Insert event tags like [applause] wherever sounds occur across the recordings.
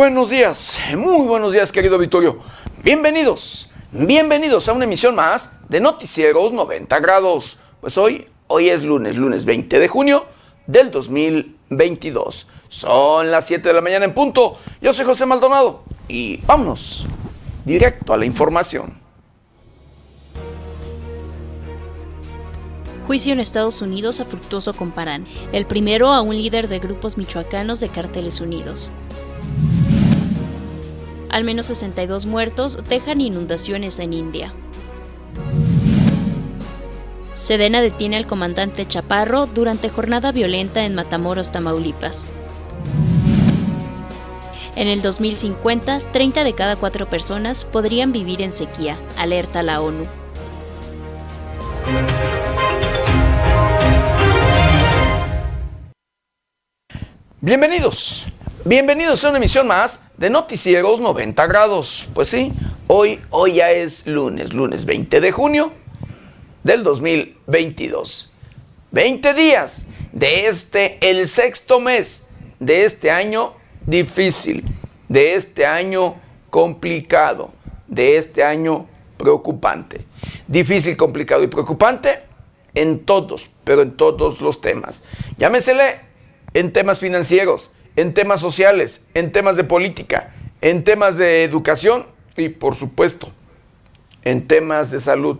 buenos días, muy buenos días querido Vittorio. Bienvenidos, bienvenidos a una emisión más de Noticieros 90 grados. Pues hoy, hoy es lunes, lunes 20 de junio del 2022. Son las 7 de la mañana en punto. Yo soy José Maldonado y vámonos directo a la información. Juicio en Estados Unidos a Fructuoso Comparán, el primero a un líder de grupos michoacanos de Carteles Unidos. Al menos 62 muertos dejan inundaciones en India. Sedena detiene al comandante Chaparro durante jornada violenta en Matamoros, Tamaulipas. En el 2050, 30 de cada 4 personas podrían vivir en sequía, alerta la ONU. Bienvenidos, bienvenidos a una emisión más de Noticieros 90 grados. Pues sí, hoy, hoy ya es lunes, lunes 20 de junio del 2022. 20 días de este, el sexto mes de este año difícil, de este año complicado, de este año preocupante. Difícil, complicado y preocupante en todos, pero en todos los temas. Llámesele en temas financieros, en temas sociales, en temas de política, en temas de educación y por supuesto en temas de salud.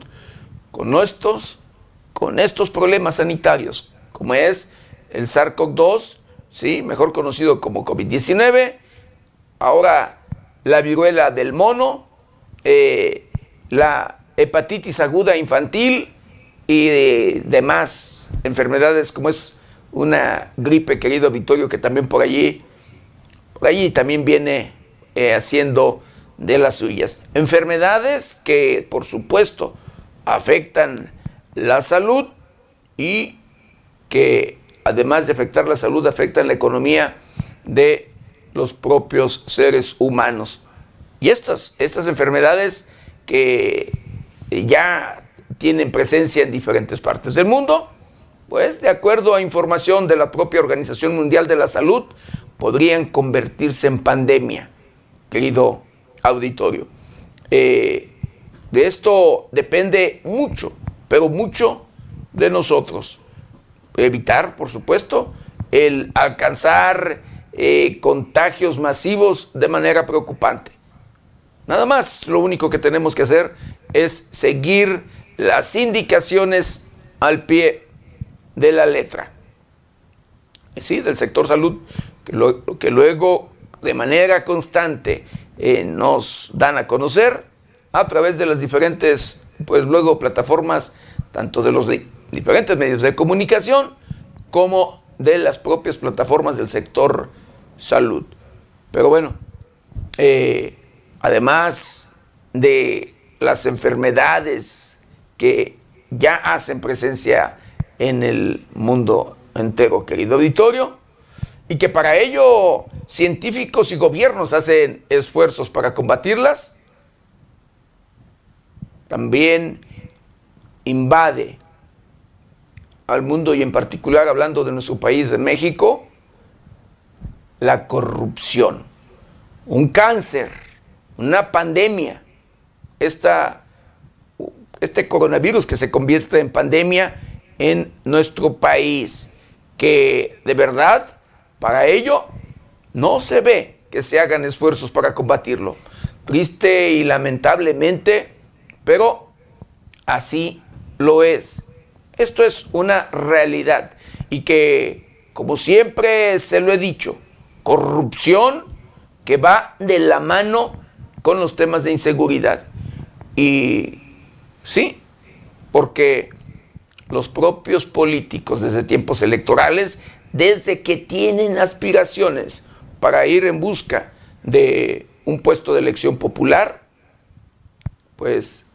Con estos, con estos problemas sanitarios, como es el SARS-CoV-2, ¿sí? mejor conocido como COVID-19, ahora la viruela del mono, eh, la hepatitis aguda infantil y demás enfermedades como es una gripe, querido Vittorio, que también por allí, también viene eh, haciendo de las suyas. Enfermedades que, por supuesto, afectan la salud y que, además de afectar la salud, afectan la economía de los propios seres humanos. Y estas, estas enfermedades que ya tienen presencia en diferentes partes del mundo, pues de acuerdo a información de la propia Organización Mundial de la Salud, podrían convertirse en pandemia, querido auditorio. Eh, de esto depende mucho, pero mucho de nosotros. Evitar, por supuesto, el alcanzar eh, contagios masivos de manera preocupante. Nada más, lo único que tenemos que hacer es seguir las indicaciones al pie de la letra. Sí, del sector salud, que, luego de manera constante eh, nos dan a conocer a través de las diferentes, pues luego plataformas, tanto de los diferentes medios de comunicación como de las propias plataformas del sector salud. Pero bueno, eh, además de las enfermedades que ya hacen presencia en el mundo entero, querido auditorio, y que para ello científicos y gobiernos hacen esfuerzos para combatirlas, también invade al mundo y en particular hablando de nuestro país, de México, la corrupción, un cáncer, una pandemia, esta, este coronavirus que se convierte en pandemia en nuestro país, que de verdad para ello no se ve que se hagan esfuerzos para combatirlo. Triste y lamentablemente, pero así lo es. Esto es una realidad y que, como siempre se lo he dicho, corrupción que va de la mano con los temas de inseguridad. Y sí, porque los propios políticos desde tiempos electorales, desde que tienen aspiraciones para ir en busca de un puesto de elección popular, pues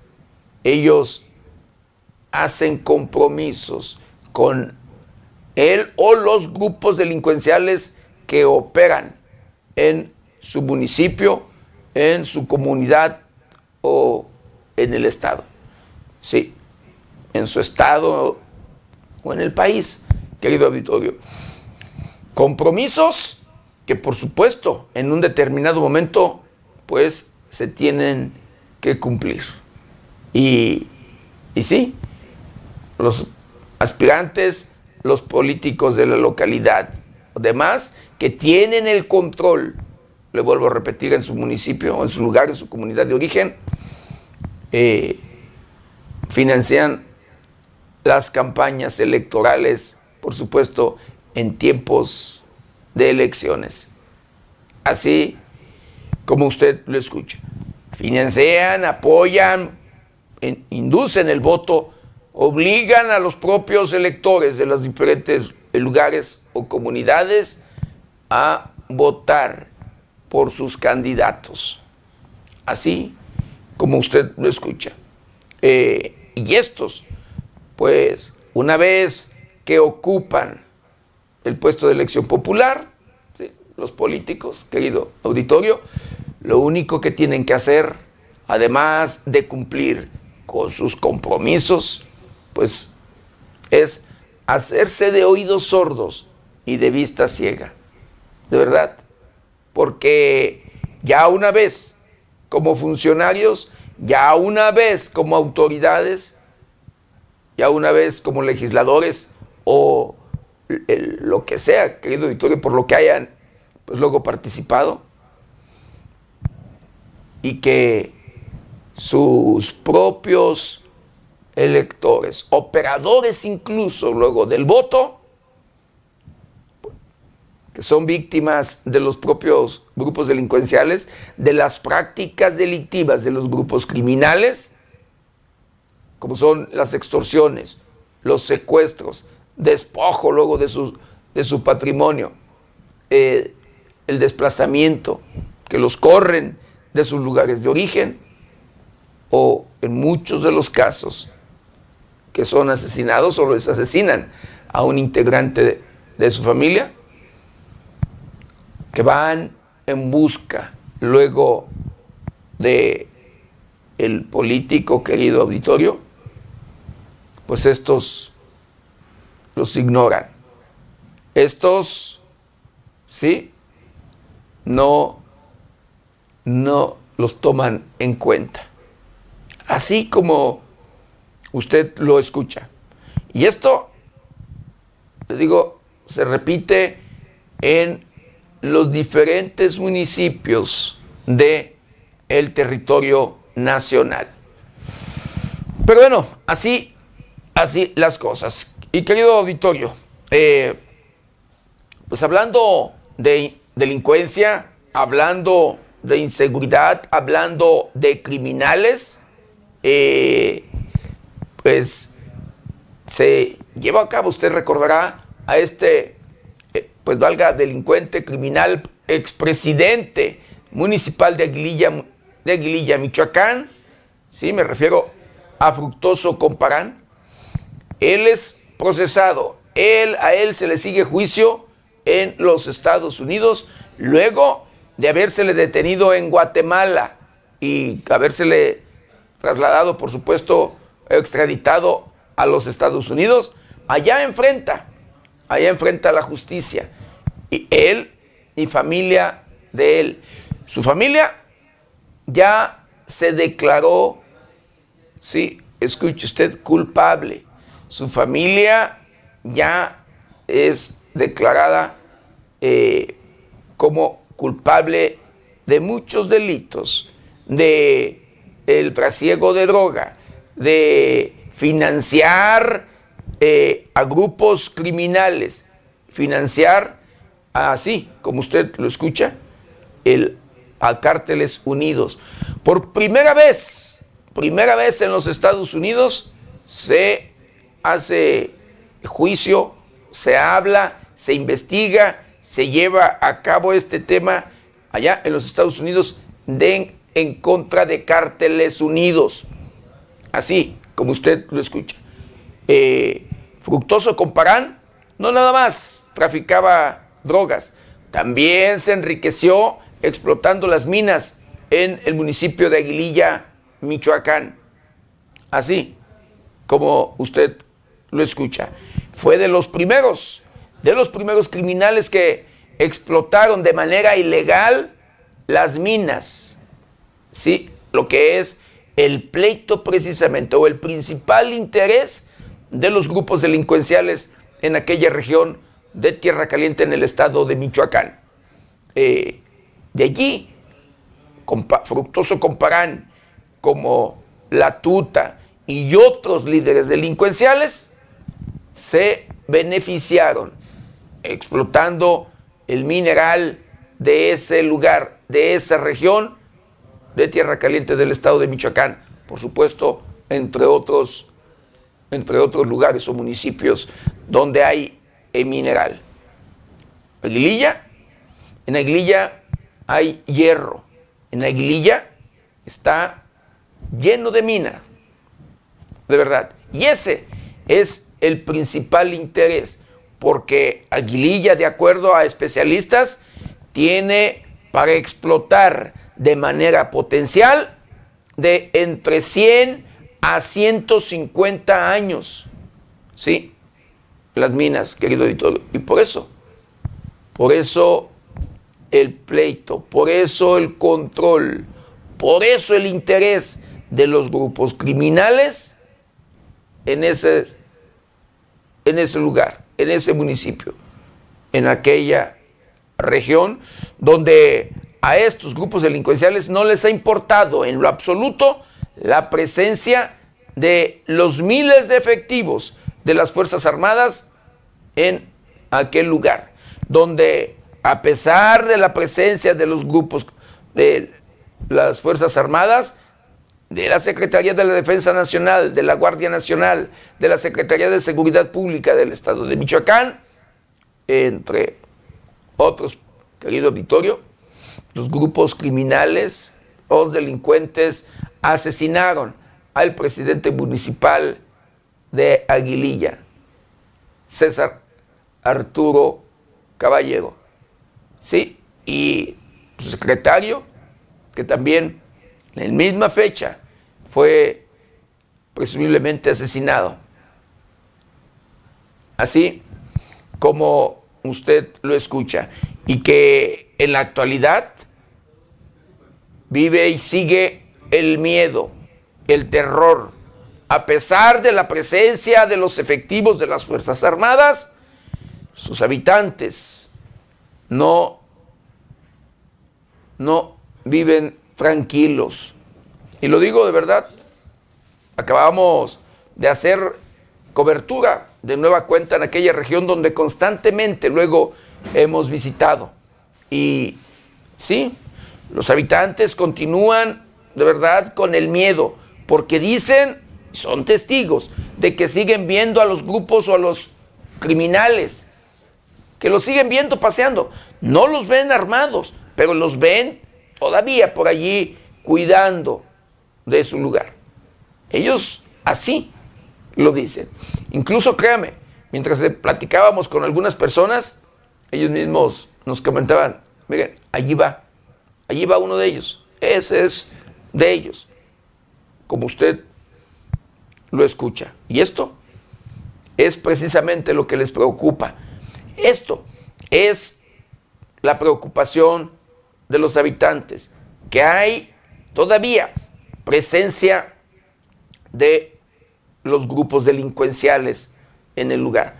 ellos hacen compromisos con él o los grupos delincuenciales que operan en su municipio, en su comunidad o en el Estado. Sí, en su estado o en el país, querido auditorio. Compromisos que por supuesto en un determinado momento pues se tienen que cumplir. Y, y sí, los aspirantes, los políticos de la localidad, además que tienen el control, le vuelvo a repetir, en su municipio, en su lugar, en su comunidad de origen, eh, financian las campañas electorales, por supuesto, en tiempos de elecciones. Así como usted lo escucha. Financian, apoyan, inducen el voto, obligan a los propios electores de los diferentes lugares o comunidades a votar por sus candidatos. Así como usted lo escucha. Eh, y estos, pues, una vez que ocupan el puesto de elección popular, los políticos, querido auditorio, lo único que tienen que hacer, además de cumplir con sus compromisos, pues es hacerse de oídos sordos y de vista ciega. De verdad. Porque ya una vez como funcionarios, ya una vez como autoridades, ya una vez como legisladores o lo que sea, querido auditorio, por lo que hayan pues luego participado y que sus propios electores, operadores incluso luego del voto, que son víctimas de los propios grupos delincuenciales, de las prácticas delictivas de los grupos criminales, como son las extorsiones, los secuestros, despojo luego de su, de su patrimonio, eh, el desplazamiento, que los corren de sus lugares de origen, o en muchos de los casos que son asesinados o les asesinan a un integrante de, su familia, que van en busca luego de el político querido auditorio, pues estos los ignoran. Estos, ¿sí? No, no los toman en cuenta. Así como usted lo escucha. Y esto, le digo, se repite en los diferentes municipios de el territorio nacional. Pero bueno, así, así las cosas. Y querido auditorio, eh, pues hablando de delincuencia, hablando de inseguridad, hablando de criminales, eh, pues se lleva a cabo, usted recordará, a este, eh, pues valga, delincuente criminal, expresidente municipal de Aguililla, de Aguililla, Michoacán, sí, me refiero a Fructoso Comparán. Él es procesado, él, a él se le sigue juicio en los Estados Unidos, luego de habérsele detenido en Guatemala y habérsele trasladado, por supuesto, extraditado a los Estados Unidos, allá enfrenta, allá enfrenta la justicia. Y él y familia de él. Su familia ya se declaró, sí, escuche usted, culpable. Su familia ya es declarada eh, como culpable de muchos delitos, de el trasiego de droga, de financiar eh, a grupos criminales, financiar así, como usted lo escucha, el, a cárteles unidos. Por primera vez, primera vez en los Estados Unidos se hace juicio, se habla, se investiga, se lleva a cabo este tema allá en los Estados Unidos de en contra de cárteles unidos. Así como usted lo escucha. Eh, Fructoso Comparán no nada más traficaba drogas, también se enriqueció explotando las minas en el municipio de Aguililla, Michoacán. Así como usted lo escucha. Fue de los primeros, de los primeros criminales que explotaron de manera ilegal las minas, ¿sí? Lo que es el pleito precisamente o el principal interés de los grupos delincuenciales en aquella región de Tierra Caliente en el estado de Michoacán. Eh, de allí, Fructoso Comparán, como La Tuta y otros líderes delincuenciales, se beneficiaron explotando el mineral de ese lugar, de esa región de Tierra Caliente del estado de Michoacán, por supuesto, entre otros, entre otros lugares o municipios donde hay mineral. Aguililla, en Aguililla hay hierro, en Aguililla está lleno de minas, de verdad. Y ese es el principal interés, porque Aguililla, de acuerdo a especialistas, tiene para explotar de manera potencial de entre 100 a 150 años. ¿Sí? Las minas, querido editor. Y por eso, por eso el pleito, por eso el control, por eso el interés de los grupos criminales en ese, en ese lugar, en ese municipio, en aquella región donde a estos grupos delincuenciales no les ha importado en lo absoluto la presencia de los miles de efectivos de las Fuerzas Armadas en aquel lugar, donde a pesar de la presencia de los grupos de las Fuerzas Armadas, de la Secretaría de la Defensa Nacional, de la Guardia Nacional, de la Secretaría de Seguridad Pública del Estado de Michoacán, entre otros, querido auditorio, los grupos criminales, los delincuentes, asesinaron al presidente municipal de Aguililla, César Arturo Caballero. ¿Sí? Y su secretario, que también la misma fecha fue presumiblemente asesinado. Así como usted lo escucha. Y que en la actualidad vive y sigue el miedo, el terror. A pesar de la presencia de los efectivos de las Fuerzas Armadas, sus habitantes no, no viven tranquilos. Y lo digo de verdad, acabamos de hacer cobertura de nueva cuenta en aquella región donde constantemente luego hemos visitado. Y sí, los habitantes continúan de verdad con el miedo, porque dicen, son testigos, de que siguen viendo a los grupos o a los criminales, que los siguen viendo paseando. No los ven armados, pero los ven todavía por allí cuidando de su lugar. Ellos así lo dicen. Incluso créame, mientras platicábamos con algunas personas, ellos mismos nos comentaban, miren, allí va, allí va uno de ellos, ese es de ellos, como usted lo escucha. Y esto es precisamente lo que les preocupa. Esto es la preocupación de los habitantes, que hay todavía presencia de los grupos delincuenciales en el lugar.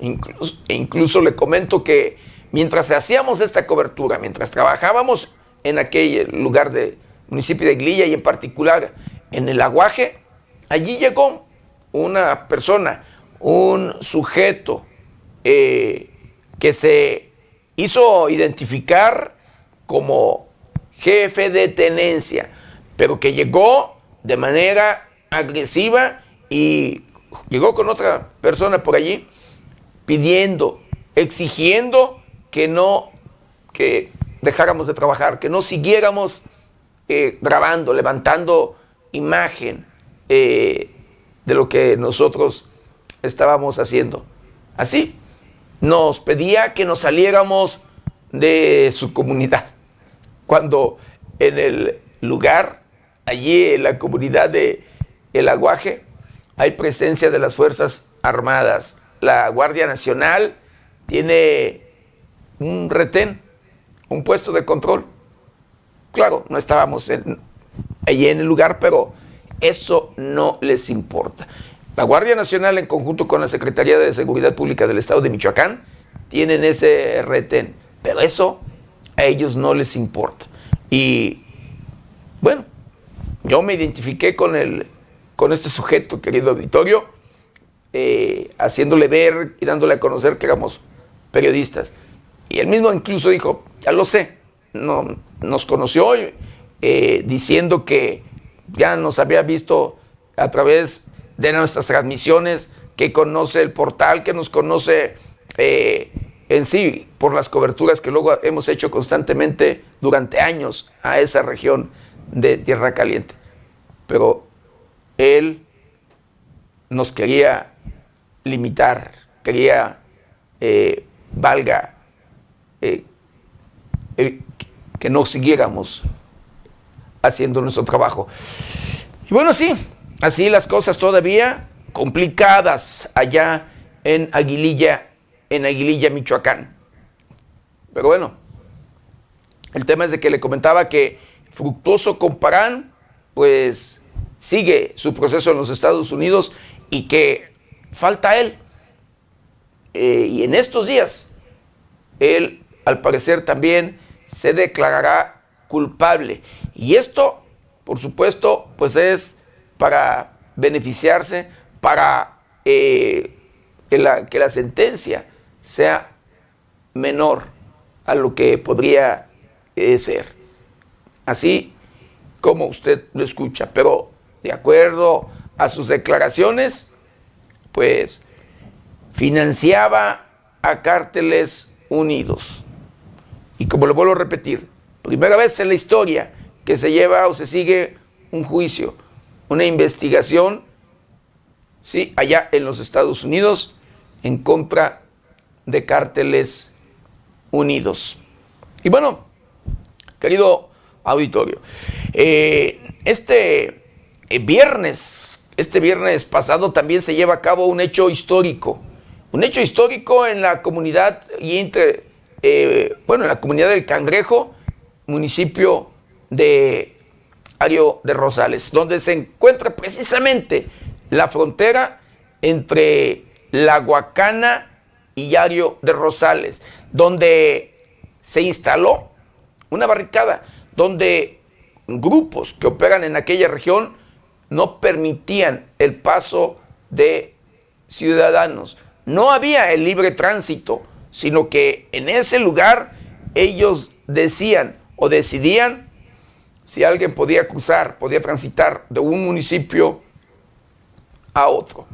Incluso, e le comento que mientras hacíamos esta cobertura, mientras trabajábamos en aquel lugar del municipio de Glilla y en particular en el aguaje, allí llegó una persona, un sujeto eh, que se hizo identificar como jefe de tenencia, pero que llegó de manera agresiva y llegó con otra persona por allí pidiendo, exigiendo que no, que dejáramos de trabajar, que no siguiéramos eh, grabando, levantando imagen eh, de lo que nosotros estábamos haciendo. Así, nos pedía que nos saliéramos de su comunidad, cuando en el lugar, allí en la comunidad de El Aguaje, hay presencia de las Fuerzas Armadas. La Guardia Nacional tiene un retén, un puesto de control. Claro, no estábamos allí en el lugar, pero eso no les importa. La Guardia Nacional, en conjunto con la Secretaría de Seguridad Pública del Estado de Michoacán, tienen ese retén, pero eso a ellos no les importa. Y bueno, yo me identifiqué con, el, con este sujeto, querido auditorio, eh, haciéndole ver y dándole a conocer que éramos periodistas. Y él mismo incluso dijo, ya lo sé, no, nos conoció eh, diciendo que ya nos había visto a través de nuestras transmisiones, que conoce el portal, que nos conoce eh, en sí por las coberturas que luego hemos hecho constantemente durante años a esa región de Tierra Caliente. Pero él nos quería limitar, quería, eh, valga, eh, que no siguiéramos haciendo nuestro trabajo. Y bueno, sí, así las cosas todavía complicadas allá en Aguililla, en Aguililla, Michoacán. Pero bueno, el tema es de que le comentaba que Fructuoso Comparán, pues sigue su proceso en los Estados Unidos y que falta él. Eh, y en estos días, él al parecer también se declarará culpable. Y esto, por supuesto, pues es para beneficiarse, para eh, que, la, que la sentencia sea menor a lo que podría eh, ser. Así como usted lo escucha, pero de acuerdo a sus declaraciones, pues financiaba a cárteles unidos. Y como lo vuelvo a repetir, primera vez en la historia que se lleva o se sigue un juicio, una investigación, ¿sí? allá en los Estados Unidos, en contra de cárteles unidos. Y bueno, querido auditorio, eh, este eh, viernes, este viernes pasado también se lleva a cabo un hecho histórico, un hecho histórico en la comunidad y entre, eh, bueno, en la comunidad del Cangrejo, municipio de Ario de Rosales, donde se encuentra precisamente la frontera entre la Huacana y Ario de Rosales, donde se instaló una barricada, donde grupos que operan en aquella región no permitían el paso de ciudadanos. No había el libre tránsito, sino que en ese lugar ellos decían o decidían si alguien podía cruzar, podía transitar de un municipio a otro.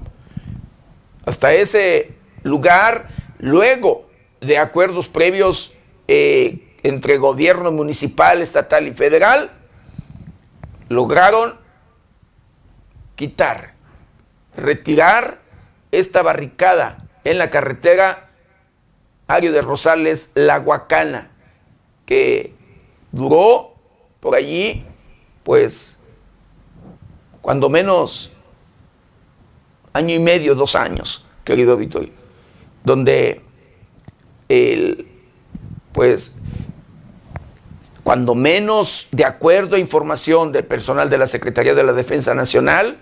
Hasta ese lugar, luego de acuerdos previos eh, entre gobierno municipal, estatal y federal, lograron quitar, retirar esta barricada en la carretera Ario de Rosales, La Guacana, que duró por allí, pues, cuando menos año y medio, dos años, querido Víctor, donde el, pues, cuando menos de acuerdo a información del personal de la Secretaría de la Defensa Nacional,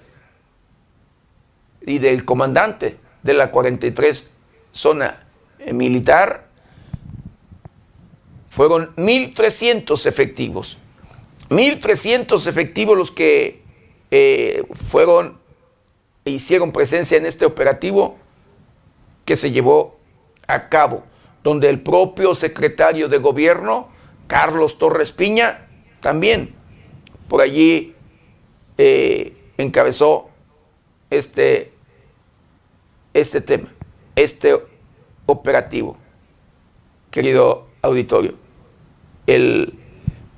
y del comandante de la 43 zona militar, fueron 1.300 efectivos. 1.300 efectivos los que eh, fueron e hicieron presencia en este operativo que se llevó a cabo, donde el propio secretario de gobierno, Carlos Torres Piña, también por allí eh, encabezó este este tema, este operativo, querido auditorio. El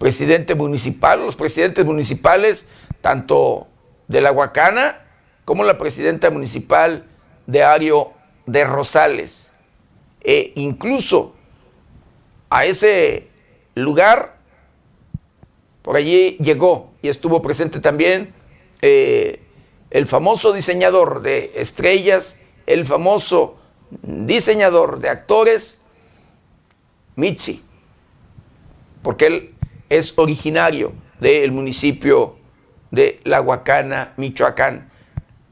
presidente municipal, los presidentes municipales, tanto de la Huacana como la presidenta municipal de Ario de Rosales, e incluso a ese lugar, por allí llegó y estuvo presente también eh, el famoso diseñador de estrellas el famoso diseñador de actores, Mitzi, porque él es originario del municipio de La Huacana, Michoacán,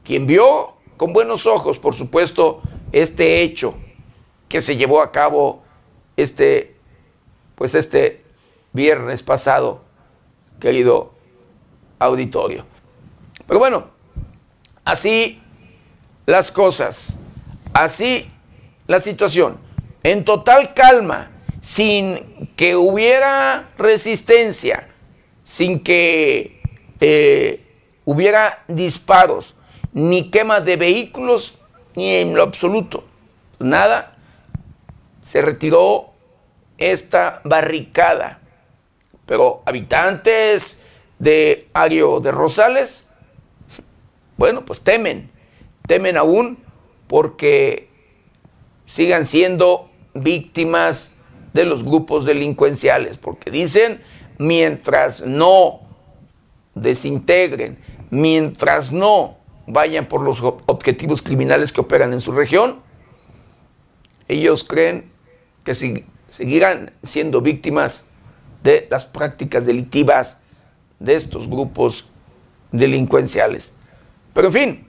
quien vio con buenos ojos, por supuesto, este hecho que se llevó a cabo este, pues este viernes pasado, querido auditorio. Pero bueno, así las cosas, así la situación, en total calma, sin que hubiera resistencia, sin que eh, hubiera disparos, ni quema de vehículos, ni en lo absoluto. Nada, se retiró esta barricada. Pero habitantes de Ario de Rosales, bueno, pues temen, temen aún porque sigan siendo víctimas de los grupos delincuenciales, porque dicen, mientras no desintegren, mientras no vayan por los objetivos criminales que operan en su región, ellos creen que seguirán siendo víctimas de las prácticas delictivas de estos grupos delincuenciales. Pero en fin,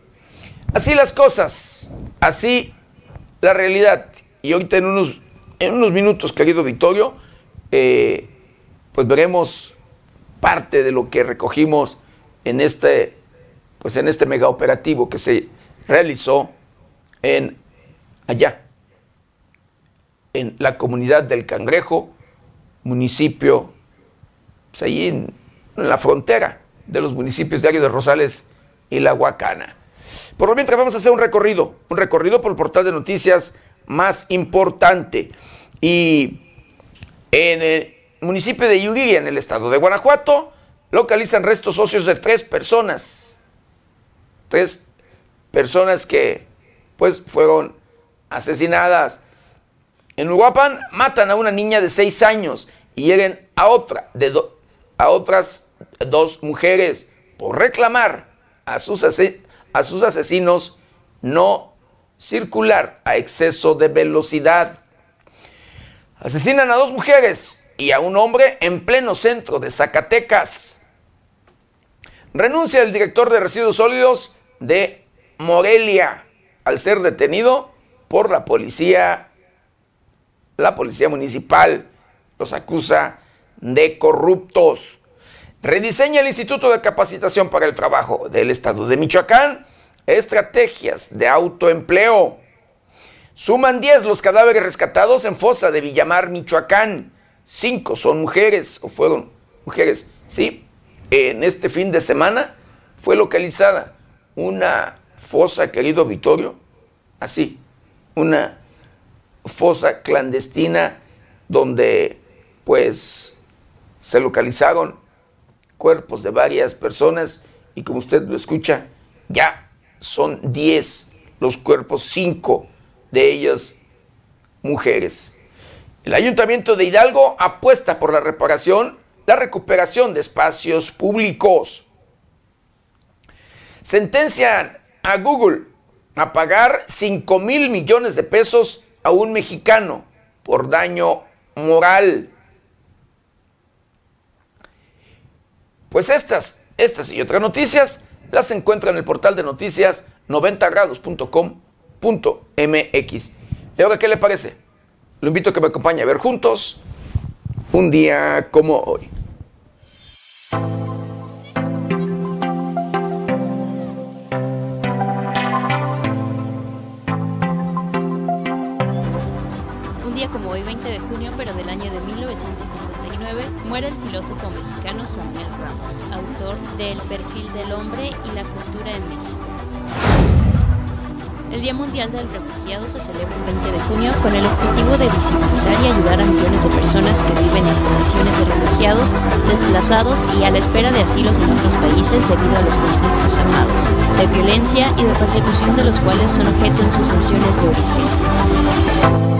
así las cosas, así la realidad. Y ahorita en unos, en unos minutos, querido Victorio, eh, pues veremos parte de lo que recogimos en este, pues en este mega operativo que se realizó en allá, en la comunidad del Cangrejo, municipio, pues ahí en, la frontera de los municipios de Ario de Rosales y La Huacana. Por lo mientras vamos a hacer un recorrido, un recorrido por el portal de noticias más importante. Y en el municipio de Yuriria, en el estado de Guanajuato, localizan restos óseos de tres personas. Tres personas que pues fueron asesinadas. En Uruapan matan a una niña de seis años y lleguen a otra de a otras dos mujeres por reclamar a sus, a sus asesinos no circular a exceso de velocidad. Asesinan a dos mujeres y a un hombre en pleno centro de Zacatecas. Renuncia el director de residuos sólidos de Morelia al ser detenido por la policía, la policía municipal. Los acusa de corruptos. Rediseña el Instituto de Capacitación para el Trabajo del Estado de Michoacán estrategias de autoempleo. Suman 10 los cadáveres rescatados en fosa de Villamar, Michoacán. Cinco son mujeres o fueron mujeres. Sí, en este fin de semana fue localizada una fosa, querido Vittorio, así, una fosa clandestina donde pues se localizaron cuerpos de varias personas y como usted lo escucha, ya son 10 los cuerpos, 5 de ellas mujeres. El Ayuntamiento de Hidalgo apuesta por la reparación, la recuperación de espacios públicos. Sentencian a Google a pagar 5 mil millones de pesos a un mexicano por daño moral. Pues estas, estas y otras noticias las encuentra en el portal de noticias 90grados.com.mx. ¿Y ahora qué le parece? Lo invito a que me acompañe a ver juntos un día como hoy. 20 de junio, pero del año de 1959, muere el filósofo mexicano Samuel Ramos, autor del Perfil del Hombre y la Cultura en México. El Día Mundial del Refugiado se celebra el 20 de junio con el objetivo de visibilizar y ayudar a millones de personas que viven en condiciones de refugiados, desplazados y a la espera de asilos en otros países debido a los conflictos armados, de violencia y de persecución de los cuales son objeto en sus naciones de origen.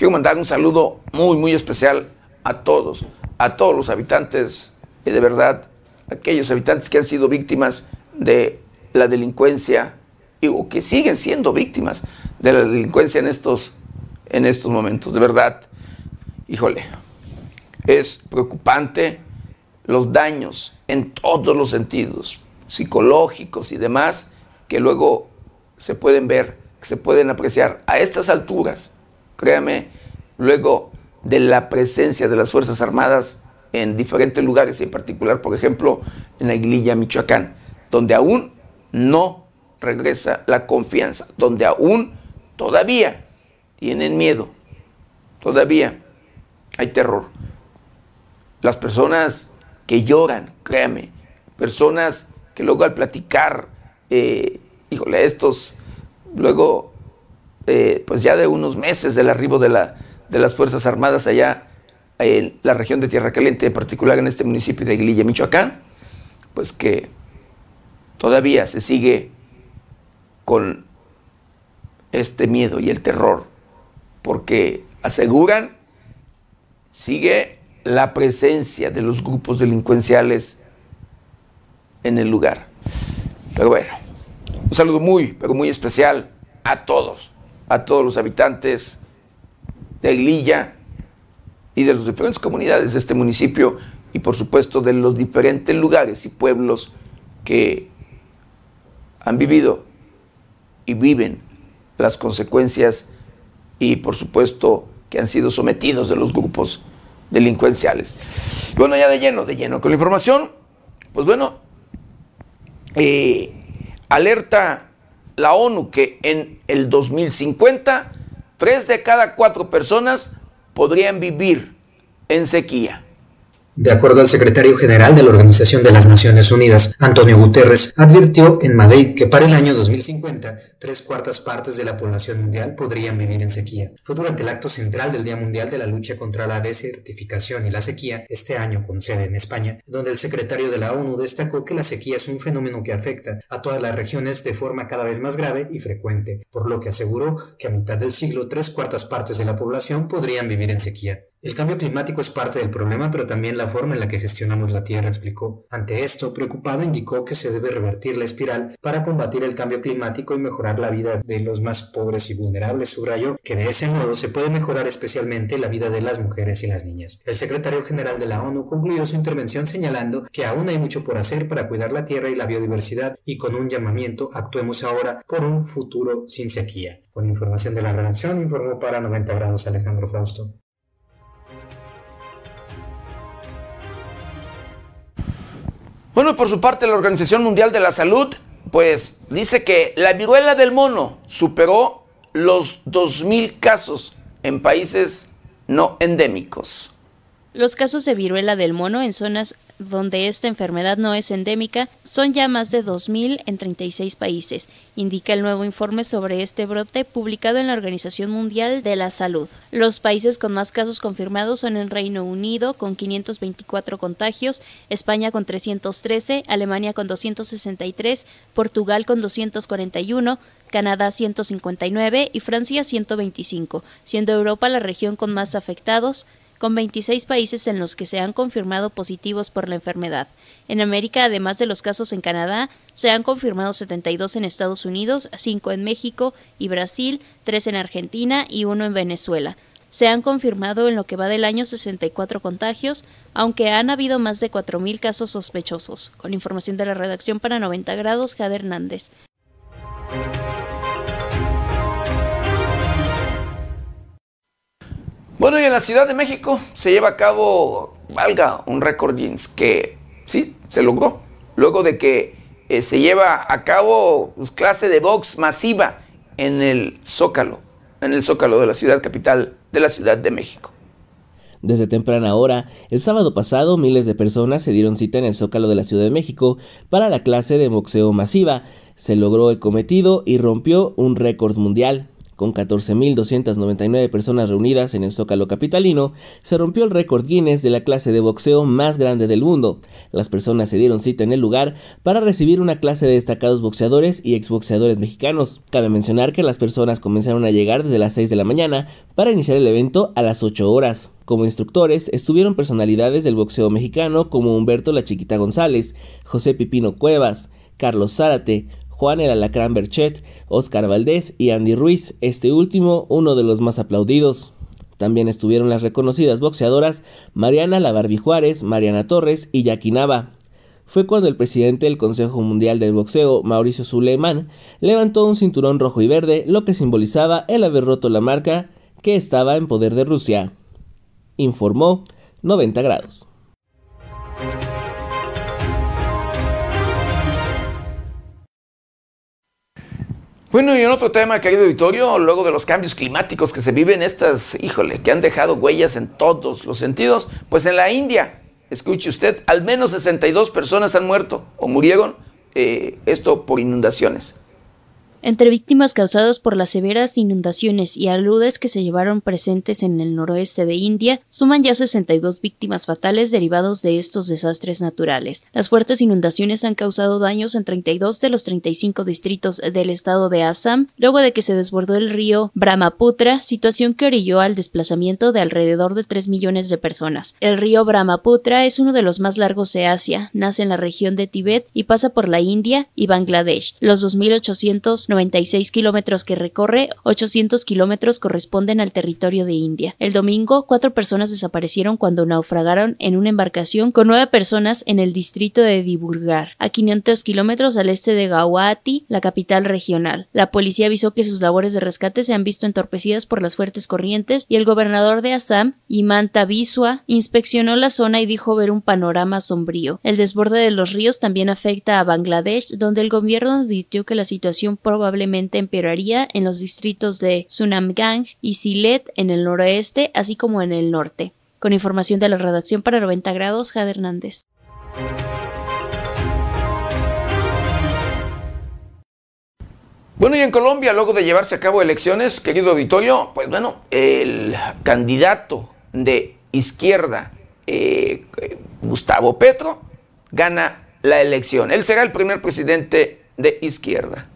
Quiero mandar un saludo muy, muy especial a todos, a todos los habitantes, y de verdad, aquellos habitantes que han sido víctimas de la delincuencia o que siguen siendo víctimas de la delincuencia en estos, en estos momentos. De verdad, híjole, es preocupante los daños en todos los sentidos, psicológicos y demás, que luego se pueden ver, que se pueden apreciar a estas alturas créame, luego de la presencia de las Fuerzas Armadas en diferentes lugares, en particular, por ejemplo, en Aguililla, Michoacán, donde aún no regresa la confianza, donde aún todavía tienen miedo, todavía hay terror. Las personas que lloran, créame, personas que luego al platicar, eh, híjole, estos luego eh, pues ya de unos meses del arribo de, la, de las Fuerzas Armadas allá en la región de Tierra Caliente, en particular en este municipio de Aguililla, Michoacán, pues que todavía se sigue con este miedo y el terror, porque aseguran, sigue la presencia de los grupos delincuenciales en el lugar. Pero bueno, un saludo muy, pero muy especial a todos a todos los habitantes de Aguililla y de las diferentes comunidades de este municipio y por supuesto de los diferentes lugares y pueblos que han vivido y viven las consecuencias y por supuesto que han sido sometidos de los grupos delincuenciales. Bueno, ya de lleno, de lleno con la información, pues bueno, eh, alerta la ONU que en el 2050 tres de cada cuatro personas podrían vivir en sequía. De acuerdo al secretario general de la Organización de las Naciones Unidas, Antonio Guterres, advirtió en Madrid que para el año 2050 tres cuartas partes de la población mundial podrían vivir en sequía. Fue durante el acto central del Día Mundial de la Lucha contra la Desertificación y la Sequía, este año con sede en España, donde el secretario de la ONU destacó que la sequía es un fenómeno que afecta a todas las regiones de forma cada vez más grave y frecuente, por lo que aseguró que a mitad del siglo tres cuartas partes de la población podrían vivir en sequía. El cambio climático es parte del problema, pero también la forma en la que gestionamos la Tierra, explicó. Ante esto, preocupado, indicó que se debe revertir la espiral para combatir el cambio climático y mejorar la vida de los más pobres y vulnerables. Subrayó que de ese modo se puede mejorar especialmente la vida de las mujeres y las niñas. El secretario general de la ONU concluyó su intervención señalando que aún hay mucho por hacer para cuidar la Tierra y la biodiversidad y con un llamamiento actuemos ahora por un futuro sin sequía. Con información de la redacción informó para 90 grados Alejandro Fausto. Bueno, por su parte, la Organización Mundial de la Salud, pues dice que la viruela del mono superó los 2.000 casos en países no endémicos. Los casos de viruela del mono en zonas donde esta enfermedad no es endémica, son ya más de 2.000 en 36 países, indica el nuevo informe sobre este brote publicado en la Organización Mundial de la Salud. Los países con más casos confirmados son el Reino Unido con 524 contagios, España con 313, Alemania con 263, Portugal con 241, Canadá 159 y Francia 125, siendo Europa la región con más afectados, con 26 países en los que se han confirmado positivos por la enfermedad. En América, además de los casos en Canadá, se han confirmado 72 en Estados Unidos, 5 en México y Brasil, 3 en Argentina y 1 en Venezuela. Se han confirmado en lo que va del año 64 contagios, aunque han habido más de 4.000 casos sospechosos. Con información de la redacción para 90 grados, Jade Hernández. Bueno, y en la Ciudad de México se lleva a cabo, valga, un récord jeans que sí, se logró. Luego de que eh, se lleva a cabo clase de box masiva en el Zócalo, en el Zócalo de la ciudad capital de la Ciudad de México. Desde temprana hora, el sábado pasado, miles de personas se dieron cita en el Zócalo de la Ciudad de México para la clase de boxeo masiva. Se logró el cometido y rompió un récord mundial. Con 14.299 personas reunidas en el Zócalo Capitalino, se rompió el récord Guinness de la clase de boxeo más grande del mundo. Las personas se dieron cita en el lugar para recibir una clase de destacados boxeadores y exboxeadores mexicanos. Cabe mencionar que las personas comenzaron a llegar desde las 6 de la mañana para iniciar el evento a las 8 horas. Como instructores estuvieron personalidades del boxeo mexicano como Humberto La Chiquita González, José Pipino Cuevas, Carlos Zárate, Juan el Alacrán Berchet, Oscar Valdés y Andy Ruiz, este último uno de los más aplaudidos. También estuvieron las reconocidas boxeadoras Mariana La Juárez, Mariana Torres y Jackie Nava. Fue cuando el presidente del Consejo Mundial del Boxeo, Mauricio Suleiman, levantó un cinturón rojo y verde, lo que simbolizaba el haber roto la marca que estaba en poder de Rusia. Informó 90 grados. Bueno, y en otro tema, querido auditorio, luego de los cambios climáticos que se viven, estas, híjole, que han dejado huellas en todos los sentidos, pues en la India, escuche usted, al menos 62 personas han muerto o murieron, eh, esto por inundaciones. Entre víctimas causadas por las severas inundaciones y aludes que se llevaron presentes en el noroeste de India, suman ya 62 víctimas fatales derivados de estos desastres naturales. Las fuertes inundaciones han causado daños en 32 de los 35 distritos del estado de Assam, luego de que se desbordó el río Brahmaputra, situación que orilló al desplazamiento de alrededor de 3 millones de personas. El río Brahmaputra es uno de los más largos de Asia, nace en la región de Tibet y pasa por la India y Bangladesh. Los 2.800 96 kilómetros que recorre, 800 kilómetros corresponden al territorio de India. El domingo, cuatro personas desaparecieron cuando naufragaron en una embarcación con nueve personas en el distrito de Diburgar, a 500 kilómetros al este de Guwahati, la capital regional. La policía avisó que sus labores de rescate se han visto entorpecidas por las fuertes corrientes y el gobernador de Assam, Imanta Biswa, inspeccionó la zona y dijo ver un panorama sombrío. El desborde de los ríos también afecta a Bangladesh, donde el gobierno advirtió que la situación probablemente empeoraría en los distritos de Sunamgang y Silet en el noroeste, así como en el norte. Con información de la redacción para 90 grados, Jade Hernández. Bueno, y en Colombia, luego de llevarse a cabo elecciones, querido auditorio, pues bueno, el candidato de izquierda, eh, Gustavo Petro, gana la elección. Él será el primer presidente de izquierda.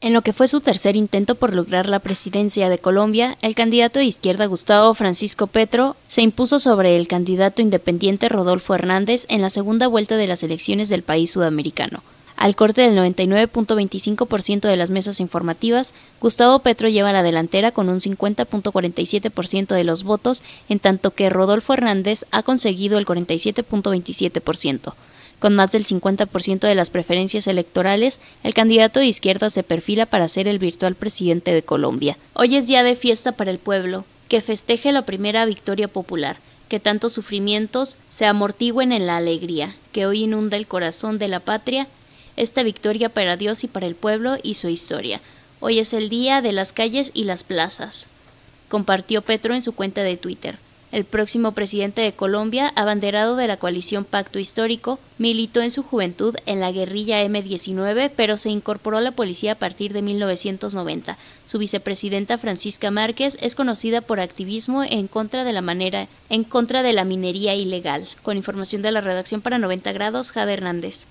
En lo que fue su tercer intento por lograr la presidencia de Colombia, el candidato de izquierda Gustavo Francisco Petro se impuso sobre el candidato independiente Rodolfo Hernández en la segunda vuelta de las elecciones del país sudamericano. Al corte del 99.25% de las mesas informativas, Gustavo Petro lleva la delantera con un 50.47% de los votos, en tanto que Rodolfo Hernández ha conseguido el 47.27%. Con más del 50% de las preferencias electorales, el candidato de izquierda se perfila para ser el virtual presidente de Colombia. Hoy es día de fiesta para el pueblo, que festeje la primera victoria popular, que tantos sufrimientos se amortigüen en la alegría, que hoy inunda el corazón de la patria, esta victoria para Dios y para el pueblo y su historia. Hoy es el día de las calles y las plazas. Compartió Petro en su cuenta de Twitter. El próximo presidente de Colombia, abanderado de la coalición Pacto Histórico, militó en su juventud en la guerrilla M-19, pero se incorporó a la policía a partir de 1990. Su vicepresidenta Francisca Márquez es conocida por activismo en contra de la minería ilegal. Con información de la redacción para 90 grados, Jade Hernández.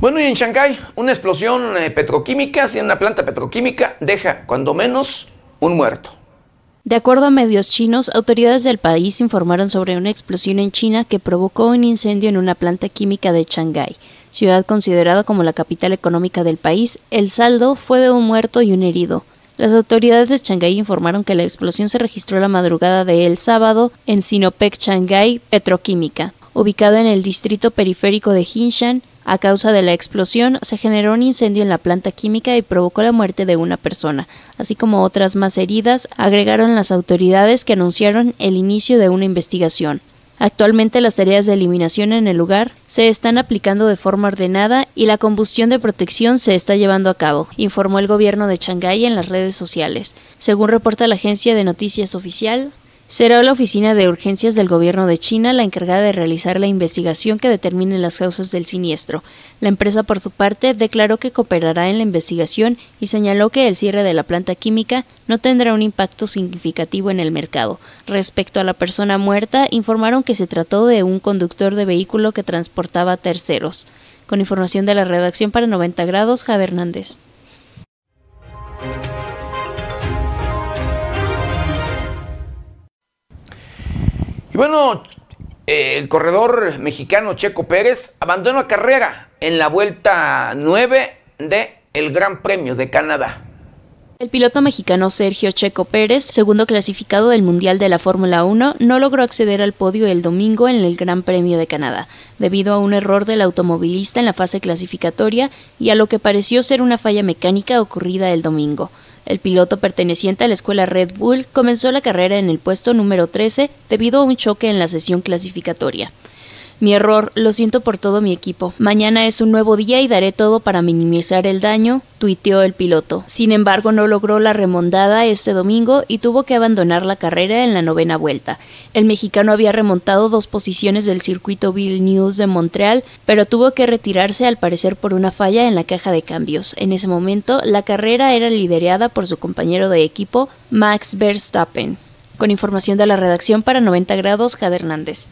Bueno, y en Shanghái, una explosión eh, petroquímica, si una planta petroquímica, deja cuando menos un muerto. De acuerdo a medios chinos, autoridades del país informaron sobre una explosión en China que provocó un incendio en una planta química de Shanghái, ciudad considerada como la capital económica del país. El saldo fue de un muerto y un herido. Las autoridades de Shanghái informaron que la explosión se registró la madrugada de el sábado en Sinopec Shanghái Petroquímica, ubicado en el distrito periférico de Hinshan, a causa de la explosión, se generó un incendio en la planta química y provocó la muerte de una persona, así como otras más heridas, agregaron las autoridades que anunciaron el inicio de una investigación. Actualmente las tareas de eliminación en el lugar se están aplicando de forma ordenada y la combustión de protección se está llevando a cabo, informó el gobierno de Shanghái en las redes sociales. Según reporta la agencia de noticias oficial, Será la Oficina de Urgencias del Gobierno de China la encargada de realizar la investigación que determine las causas del siniestro. La empresa, por su parte, declaró que cooperará en la investigación y señaló que el cierre de la planta química no tendrá un impacto significativo en el mercado. Respecto a la persona muerta, informaron que se trató de un conductor de vehículo que transportaba terceros. Con información de la redacción para 90 grados, Jade Hernández. Y bueno, el corredor mexicano Checo Pérez abandonó carrera en la vuelta 9 de el Gran Premio de Canadá. El piloto mexicano Sergio Checo Pérez, segundo clasificado del Mundial de la Fórmula 1, no logró acceder al podio el domingo en el Gran Premio de Canadá, debido a un error del automovilista en la fase clasificatoria y a lo que pareció ser una falla mecánica ocurrida el domingo. El piloto perteneciente a la escuela Red Bull comenzó la carrera en el puesto número 13 debido a un choque en la sesión clasificatoria. Mi error, lo siento por todo mi equipo. Mañana es un nuevo día y daré todo para minimizar el daño, tuiteó el piloto. Sin embargo, no logró la remontada este domingo y tuvo que abandonar la carrera en la novena vuelta. El mexicano había remontado dos posiciones del circuito News de Montreal, pero tuvo que retirarse al parecer por una falla en la caja de cambios. En ese momento, la carrera era liderada por su compañero de equipo, Max Verstappen. Con información de la redacción para 90 grados, Jade Hernández.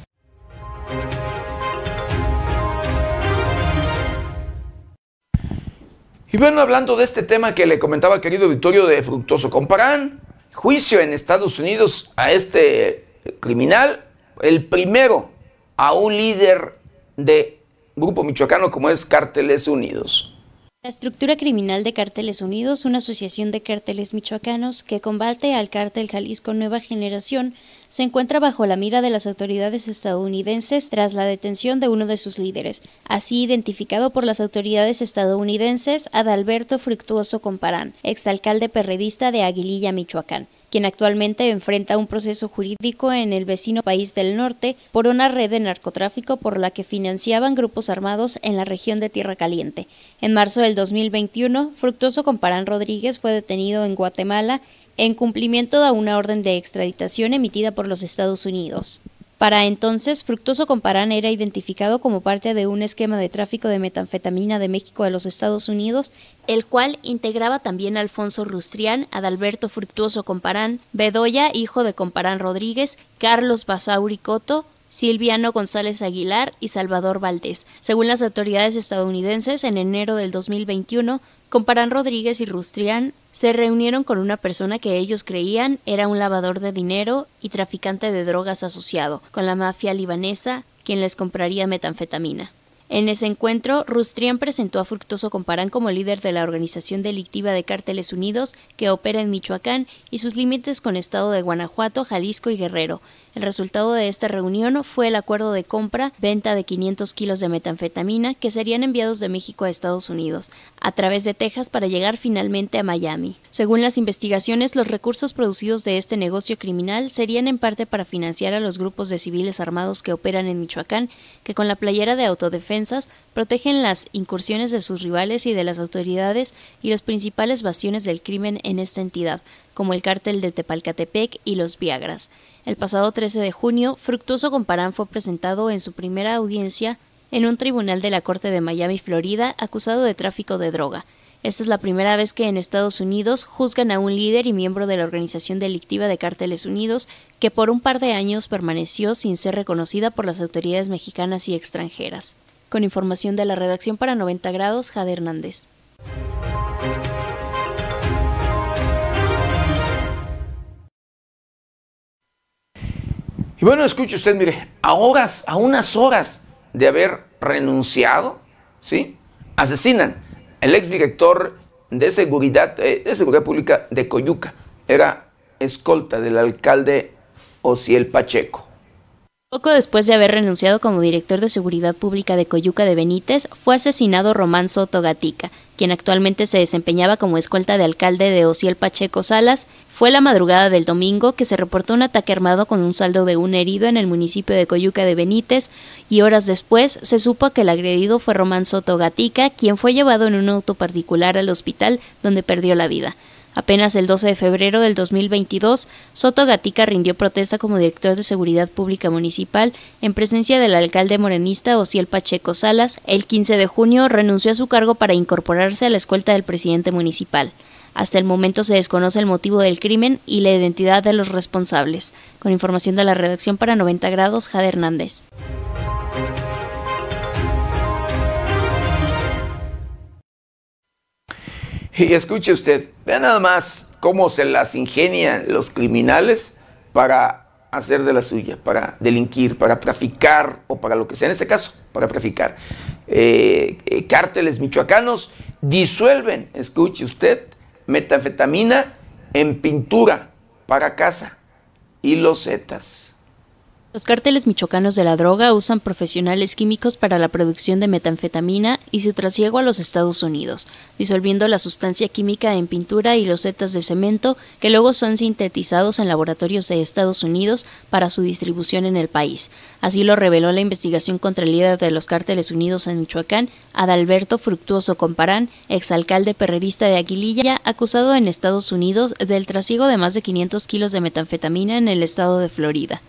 Y bueno, hablando de este tema que le comentaba querido Victorio de Fructoso Comparán, juicio en Estados Unidos a este criminal, el primero a un líder de grupo michoacano como es Cárteles Unidos. La estructura criminal de Cárteles Unidos, una asociación de cárteles michoacanos que combate al cártel Jalisco Nueva Generación, se encuentra bajo la mira de las autoridades estadounidenses tras la detención de uno de sus líderes, así identificado por las autoridades estadounidenses Adalberto Fructuoso Comparán, exalcalde perredista de Aguililla, Michoacán quien actualmente enfrenta un proceso jurídico en el vecino país del norte por una red de narcotráfico por la que financiaban grupos armados en la región de Tierra Caliente. En marzo del 2021, Fructuoso Comparán Rodríguez fue detenido en Guatemala en cumplimiento de una orden de extraditación emitida por los Estados Unidos. Para entonces, Fructuoso Comparán era identificado como parte de un esquema de tráfico de metanfetamina de México a los Estados Unidos, el cual integraba también Alfonso Rustrián, Adalberto Fructuoso Comparán, Bedoya, hijo de Comparán Rodríguez, Carlos Basauri Coto, Silviano González Aguilar y Salvador Valdés. Según las autoridades estadounidenses, en enero del 2021, Comparán Rodríguez y Rustrián se reunieron con una persona que ellos creían era un lavador de dinero y traficante de drogas asociado con la mafia libanesa, quien les compraría metanfetamina. En ese encuentro, Rustrián presentó a Fructoso Comparán como líder de la organización delictiva de Cárteles Unidos que opera en Michoacán y sus límites con estado de Guanajuato, Jalisco y Guerrero, el resultado de esta reunión fue el acuerdo de compra-venta de 500 kilos de metanfetamina que serían enviados de México a Estados Unidos, a través de Texas para llegar finalmente a Miami. Según las investigaciones, los recursos producidos de este negocio criminal serían en parte para financiar a los grupos de civiles armados que operan en Michoacán, que con la playera de protegen las incursiones de sus rivales y de las autoridades y los principales bastiones del crimen en esta entidad, como el cártel de Tepalcatepec y los Viagras. El pasado 13 de junio, Fructuoso Comparán fue presentado en su primera audiencia en un tribunal de la Corte de Miami, Florida, acusado de tráfico de droga. Esta es la primera vez que en Estados Unidos juzgan a un líder y miembro de la organización delictiva de Cárteles Unidos que por un par de años permaneció sin ser reconocida por las autoridades mexicanas y extranjeras. Con información de la redacción para 90 grados, Jade Hernández. Y bueno, escuche usted, mire, a horas, a unas horas de haber renunciado, ¿sí? Asesinan el exdirector de seguridad, eh, de seguridad pública de Coyuca. Era escolta del alcalde Ociel Pacheco. Poco después de haber renunciado como director de Seguridad Pública de Coyuca de Benítez, fue asesinado Román Soto Gatica, quien actualmente se desempeñaba como escolta de alcalde de Ociel Pacheco Salas. Fue la madrugada del domingo que se reportó un ataque armado con un saldo de un herido en el municipio de Coyuca de Benítez y horas después se supo que el agredido fue Román Soto Gatica, quien fue llevado en un auto particular al hospital donde perdió la vida. Apenas el 12 de febrero del 2022, Soto Gatica rindió protesta como director de Seguridad Pública Municipal en presencia del alcalde morenista Ociel Pacheco Salas. El 15 de junio renunció a su cargo para incorporarse a la escolta del presidente municipal. Hasta el momento se desconoce el motivo del crimen y la identidad de los responsables. Con información de la redacción para 90 grados, Jade Hernández. [laughs] Y escuche usted, vea nada más cómo se las ingenian los criminales para hacer de la suya, para delinquir, para traficar o para lo que sea, en este caso, para traficar. Eh, eh, cárteles michoacanos disuelven, escuche usted, metanfetamina en pintura para casa y los zetas. Los cárteles michoacanos de la droga usan profesionales químicos para la producción de metanfetamina y su trasiego a los Estados Unidos, disolviendo la sustancia química en pintura y losetas de cemento que luego son sintetizados en laboratorios de Estados Unidos para su distribución en el país. Así lo reveló la investigación contra el líder de los cárteles unidos en Michoacán, Adalberto Fructuoso Comparán, exalcalde perredista de Aguililla, acusado en Estados Unidos del trasiego de más de 500 kilos de metanfetamina en el estado de Florida.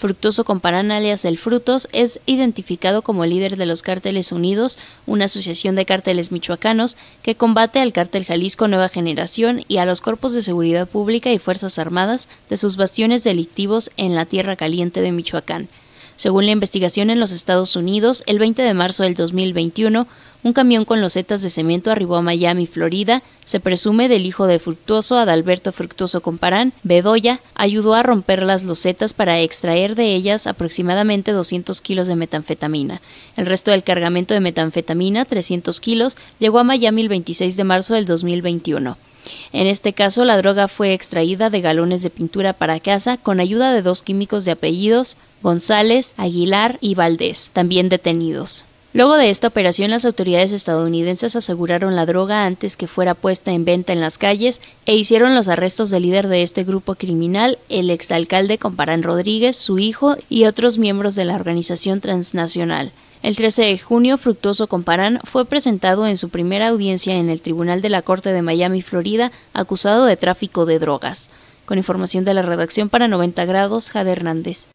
Fructuoso Comparán alias del Frutos es identificado como líder de los Cárteles Unidos, una asociación de cárteles michoacanos que combate al cártel Jalisco Nueva Generación y a los cuerpos de seguridad pública y fuerzas armadas de sus bastiones delictivos en la tierra caliente de Michoacán. Según la investigación en los Estados Unidos, el 20 de marzo del 2021, un camión con losetas de cemento arribó a Miami, Florida. Se presume del hijo de Fructuoso, Adalberto Fructuoso Comparán, Bedoya, ayudó a romper las losetas para extraer de ellas aproximadamente 200 kilos de metanfetamina. El resto del cargamento de metanfetamina, 300 kilos, llegó a Miami el 26 de marzo del 2021. En este caso, la droga fue extraída de galones de pintura para casa con ayuda de dos químicos de apellidos González, Aguilar y Valdés, también detenidos. Luego de esta operación, las autoridades estadounidenses aseguraron la droga antes que fuera puesta en venta en las calles e hicieron los arrestos del líder de este grupo criminal, el exalcalde Comparán Rodríguez, su hijo y otros miembros de la organización transnacional. El 13 de junio, Fructuoso Comparán fue presentado en su primera audiencia en el Tribunal de la Corte de Miami, Florida, acusado de tráfico de drogas. Con información de la redacción para 90 grados, Jade Hernández.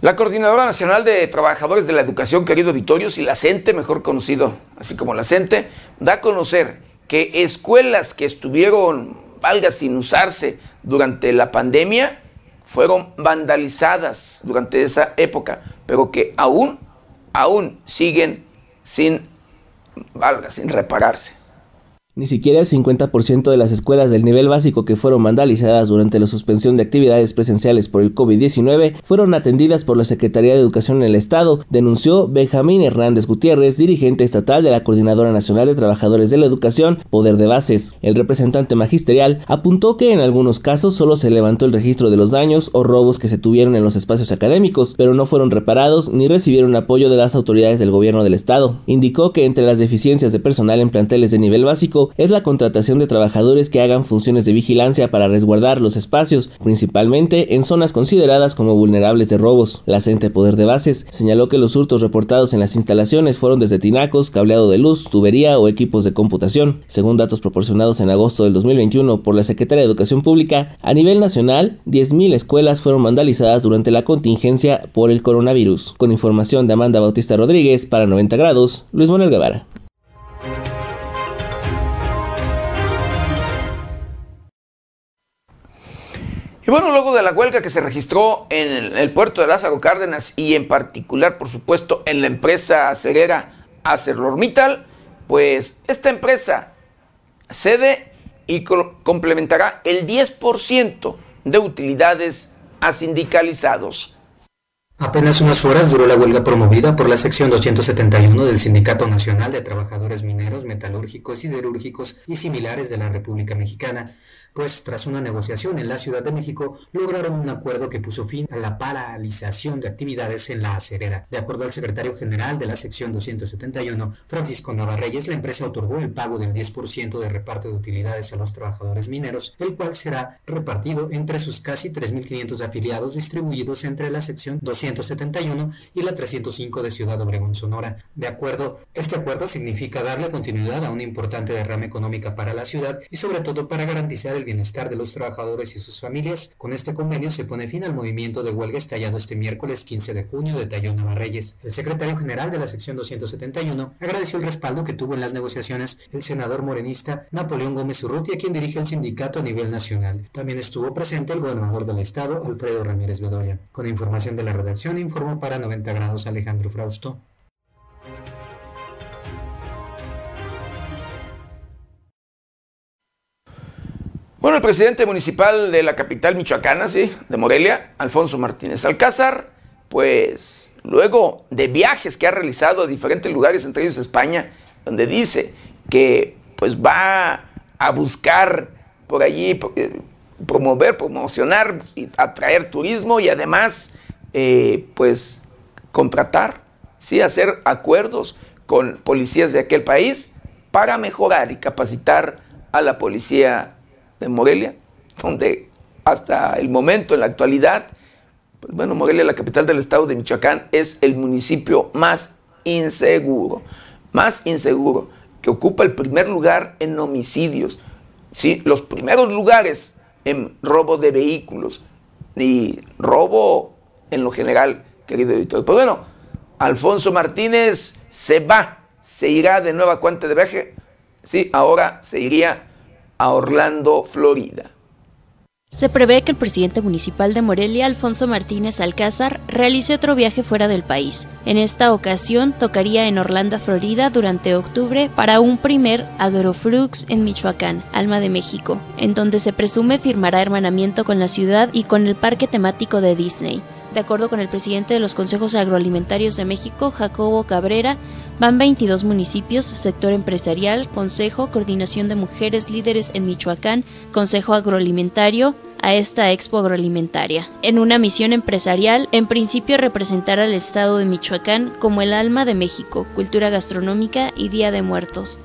La Coordinadora Nacional de Trabajadores de la Educación, querido Vitorios, y la CENTE, mejor conocido así como la CENTE, da a conocer que escuelas que estuvieron, valga sin usarse, durante la pandemia fueron vandalizadas durante esa época, pero que aún, aún siguen sin, valga, sin repararse. Ni siquiera el 50% de las escuelas del nivel básico que fueron vandalizadas durante la suspensión de actividades presenciales por el COVID-19 fueron atendidas por la Secretaría de Educación en el Estado, denunció Benjamín Hernández Gutiérrez, dirigente estatal de la Coordinadora Nacional de Trabajadores de la Educación, Poder de Bases. El representante magisterial apuntó que en algunos casos solo se levantó el registro de los daños o robos que se tuvieron en los espacios académicos, pero no fueron reparados ni recibieron apoyo de las autoridades del gobierno del Estado. Indicó que entre las deficiencias de personal en planteles de nivel básico es la contratación de trabajadores que hagan funciones de vigilancia para resguardar los espacios, principalmente en zonas consideradas como vulnerables de robos. La CENTE Poder de Bases señaló que los hurtos reportados en las instalaciones fueron desde tinacos, cableado de luz, tubería o equipos de computación. Según datos proporcionados en agosto del 2021 por la Secretaría de Educación Pública, a nivel nacional, 10.000 escuelas fueron vandalizadas durante la contingencia por el coronavirus. Con información de Amanda Bautista Rodríguez para 90 grados, Luis Manuel Guevara. Y bueno, luego de la huelga que se registró en el puerto de Lázaro Cárdenas y en particular, por supuesto, en la empresa acerera ArcelorMittal, pues esta empresa cede y complementará el 10% de utilidades a sindicalizados. Apenas unas horas duró la huelga promovida por la sección 271 del Sindicato Nacional de Trabajadores Mineros, Metalúrgicos, Siderúrgicos y similares de la República Mexicana, pues tras una negociación en la Ciudad de México lograron un acuerdo que puso fin a la paralización de actividades en la acerera. De acuerdo al secretario general de la sección 271, Francisco Navarreyes, la empresa otorgó el pago del 10% de reparto de utilidades a los trabajadores mineros, el cual será repartido entre sus casi 3.500 afiliados distribuidos entre la sección 271 171 y la 305 de Ciudad Obregón, Sonora. De acuerdo, este acuerdo significa darle continuidad a una importante derrama económica para la ciudad y sobre todo para garantizar el bienestar de los trabajadores y sus familias. Con este convenio se pone fin al movimiento de huelga estallado este miércoles 15 de junio, detalló Navarreyes. El secretario general de la sección 271 agradeció el respaldo que tuvo en las negociaciones el senador morenista Napoleón Gómez Urrutia, quien dirige el sindicato a nivel nacional. También estuvo presente el gobernador del estado, Alfredo Ramírez Bedoya. Con información de la redacción informó para 90 grados Alejandro Frausto. Bueno, el presidente municipal de la capital michoacana, sí, de Morelia, Alfonso Martínez Alcázar, pues luego de viajes que ha realizado a diferentes lugares, entre ellos España, donde dice que pues va a buscar por allí eh, promover, promocionar y atraer turismo y además eh, pues contratar, ¿sí? hacer acuerdos con policías de aquel país para mejorar y capacitar a la policía de Morelia, donde hasta el momento, en la actualidad, pues bueno, Morelia, la capital del estado de Michoacán, es el municipio más inseguro, más inseguro, que ocupa el primer lugar en homicidios, ¿sí? los primeros lugares en robo de vehículos y robo en lo general, querido editor. Pues bueno, Alfonso Martínez se va, se irá de nueva cuenta de viaje. Sí, ahora se iría a Orlando, Florida. Se prevé que el presidente municipal de Morelia, Alfonso Martínez Alcázar, realice otro viaje fuera del país. En esta ocasión tocaría en Orlando, Florida, durante octubre para un primer Agroflux en Michoacán, Alma de México, en donde se presume firmará hermanamiento con la ciudad y con el parque temático de Disney. De acuerdo con el presidente de los consejos agroalimentarios de México, Jacobo Cabrera, van 22 municipios, sector empresarial, consejo, coordinación de mujeres líderes en Michoacán, consejo agroalimentario, a esta expo agroalimentaria. En una misión empresarial, en principio representar al estado de Michoacán como el alma de México, cultura gastronómica y Día de Muertos.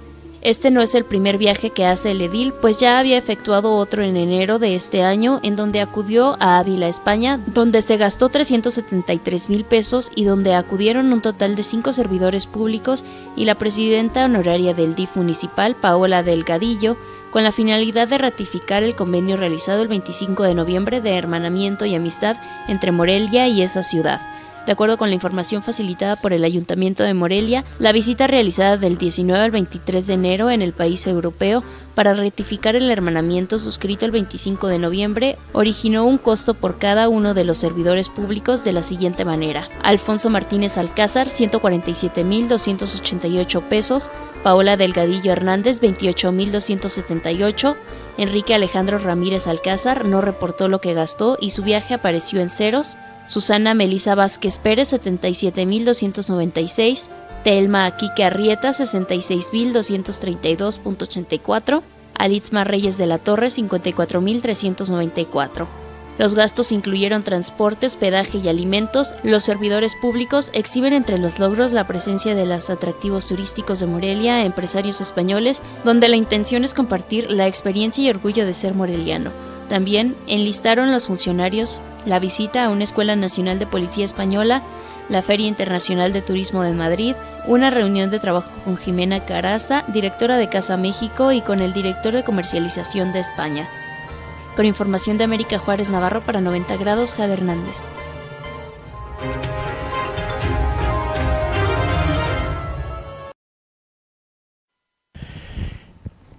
Este no es el primer viaje que hace el edil, pues ya había efectuado otro en enero de este año, en donde acudió a Ávila, España, donde se gastó 373 mil pesos y donde acudieron un total de cinco servidores públicos y la presidenta honoraria del DIF municipal, Paola Delgadillo, con la finalidad de ratificar el convenio realizado el 25 de noviembre de hermanamiento y amistad entre Morelia y esa ciudad. De acuerdo con la información facilitada por el Ayuntamiento de Morelia, la visita realizada del 19 al 23 de enero en el país europeo para rectificar el hermanamiento suscrito el 25 de noviembre originó un costo por cada uno de los servidores públicos de la siguiente manera. Alfonso Martínez Alcázar, 147.288 pesos, Paola Delgadillo Hernández, 28.278, Enrique Alejandro Ramírez Alcázar no reportó lo que gastó y su viaje apareció en ceros, Susana Melisa Vázquez Pérez 77.296, Telma Aquique Arrieta 66.232.84, Alitzma Reyes de la Torre 54.394. Los gastos incluyeron transporte, hospedaje y alimentos. Los servidores públicos exhiben entre los logros la presencia de los atractivos turísticos de Morelia empresarios españoles, donde la intención es compartir la experiencia y orgullo de ser moreliano. También enlistaron los funcionarios la visita a una Escuela Nacional de Policía Española, la Feria Internacional de Turismo de Madrid, una reunión de trabajo con Jimena Caraza, directora de Casa México, y con el director de comercialización de España. Con información de América Juárez Navarro para 90 grados, Jade Hernández.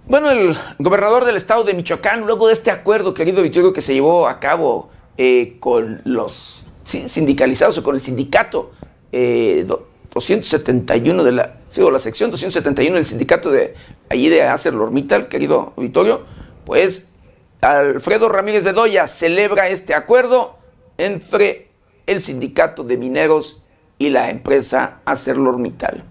Bueno, el gobernador del estado de Michoacán, luego de este acuerdo, querido Vittorio, que se llevó a cabo eh, con los sindicalizados o con el sindicato 271 eh, de la, la sección 271 del sindicato de allí de ArcelorMittal, querido Vittorio, pues Alfredo Ramírez Bedoya celebra este acuerdo entre el sindicato de mineros y la empresa ArcelorMittal.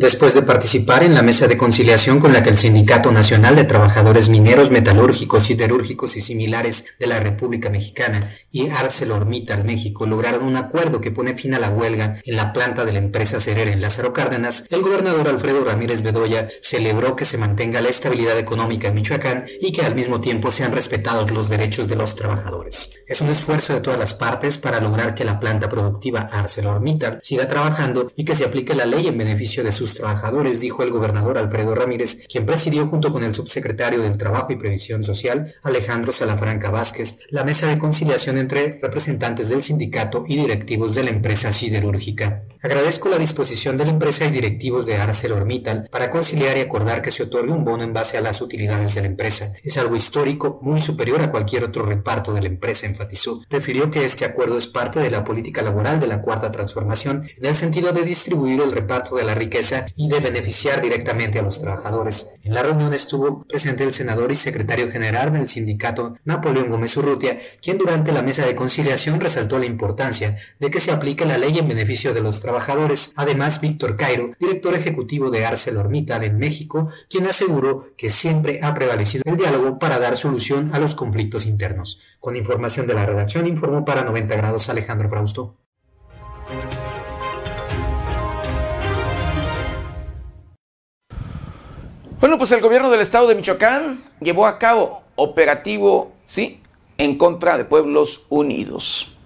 Después de participar en la mesa de conciliación con la que el Sindicato Nacional de Trabajadores Mineros, Metalúrgicos, Siderúrgicos y similares de la República Mexicana y ArcelorMittal México lograron un acuerdo que pone fin a la huelga en la planta de la empresa cerera en Lázaro Cárdenas, el gobernador Alfredo Ramírez Bedoya celebró que se mantenga la estabilidad económica en Michoacán y que al mismo tiempo sean respetados los derechos de los trabajadores. Es un esfuerzo de todas las partes para lograr que la planta productiva ArcelorMittal siga trabajando y que se aplique la ley en beneficio de sus trabajadores, dijo el gobernador Alfredo Ramírez, quien presidió junto con el subsecretario del Trabajo y Previsión Social, Alejandro Salafranca Vázquez, la mesa de conciliación entre representantes del sindicato y directivos de la empresa siderúrgica. Agradezco la disposición de la empresa y directivos de ArcelorMittal para conciliar y acordar que se otorgue un bono en base a las utilidades de la empresa. Es algo histórico, muy superior a cualquier otro reparto de la empresa, enfatizó. Refirió que este acuerdo es parte de la política laboral de la Cuarta Transformación en el sentido de distribuir el reparto de la riqueza y de beneficiar directamente a los trabajadores. En la reunión estuvo presente el senador y secretario general del sindicato Napoleón Gómez Urrutia, quien durante la mesa de conciliación resaltó la importancia de que se aplique la ley en beneficio de los trabajadores. Además, Víctor Cairo, director ejecutivo de ArcelorMittal en México, quien aseguró que siempre ha prevalecido el diálogo para dar solución a los conflictos internos. Con información de la redacción, informó para 90 grados Alejandro Frausto. Bueno, pues el gobierno del estado de Michoacán llevó a cabo operativo, sí, en contra de Pueblos Unidos.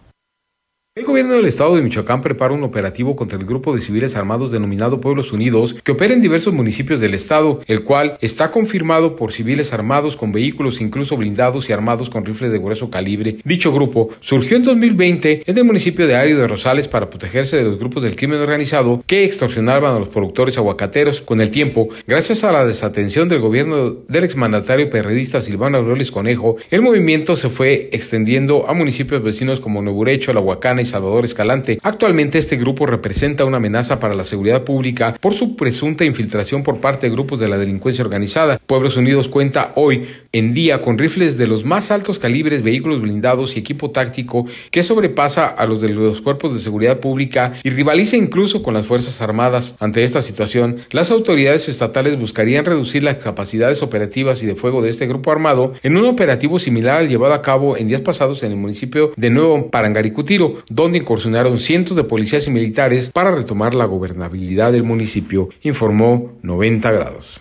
El gobierno del estado de Michoacán prepara un operativo contra el grupo de civiles armados denominado Pueblos Unidos que opera en diversos municipios del estado, el cual está confirmado por civiles armados con vehículos incluso blindados y armados con rifles de grueso calibre. Dicho grupo surgió en 2020 en el municipio de Ario de Rosales para protegerse de los grupos del crimen organizado que extorsionaban a los productores aguacateros. Con el tiempo, gracias a la desatención del gobierno del exmandatario perredista Silvano Aureoles Conejo, el movimiento se fue extendiendo a municipios vecinos como Nuevo La Huacana Salvador Escalante. Actualmente este grupo representa una amenaza para la seguridad pública por su presunta infiltración por parte de grupos de la delincuencia organizada. Pueblos Unidos cuenta hoy en día con rifles de los más altos calibres, vehículos blindados y equipo táctico que sobrepasa a los de los cuerpos de seguridad pública y rivaliza incluso con las Fuerzas Armadas. Ante esta situación, las autoridades estatales buscarían reducir las capacidades operativas y de fuego de este grupo armado en un operativo similar al llevado a cabo en días pasados en el municipio de Nuevo Parangaricutiro, donde incursionaron cientos de policías y militares para retomar la gobernabilidad del municipio, informó 90 grados.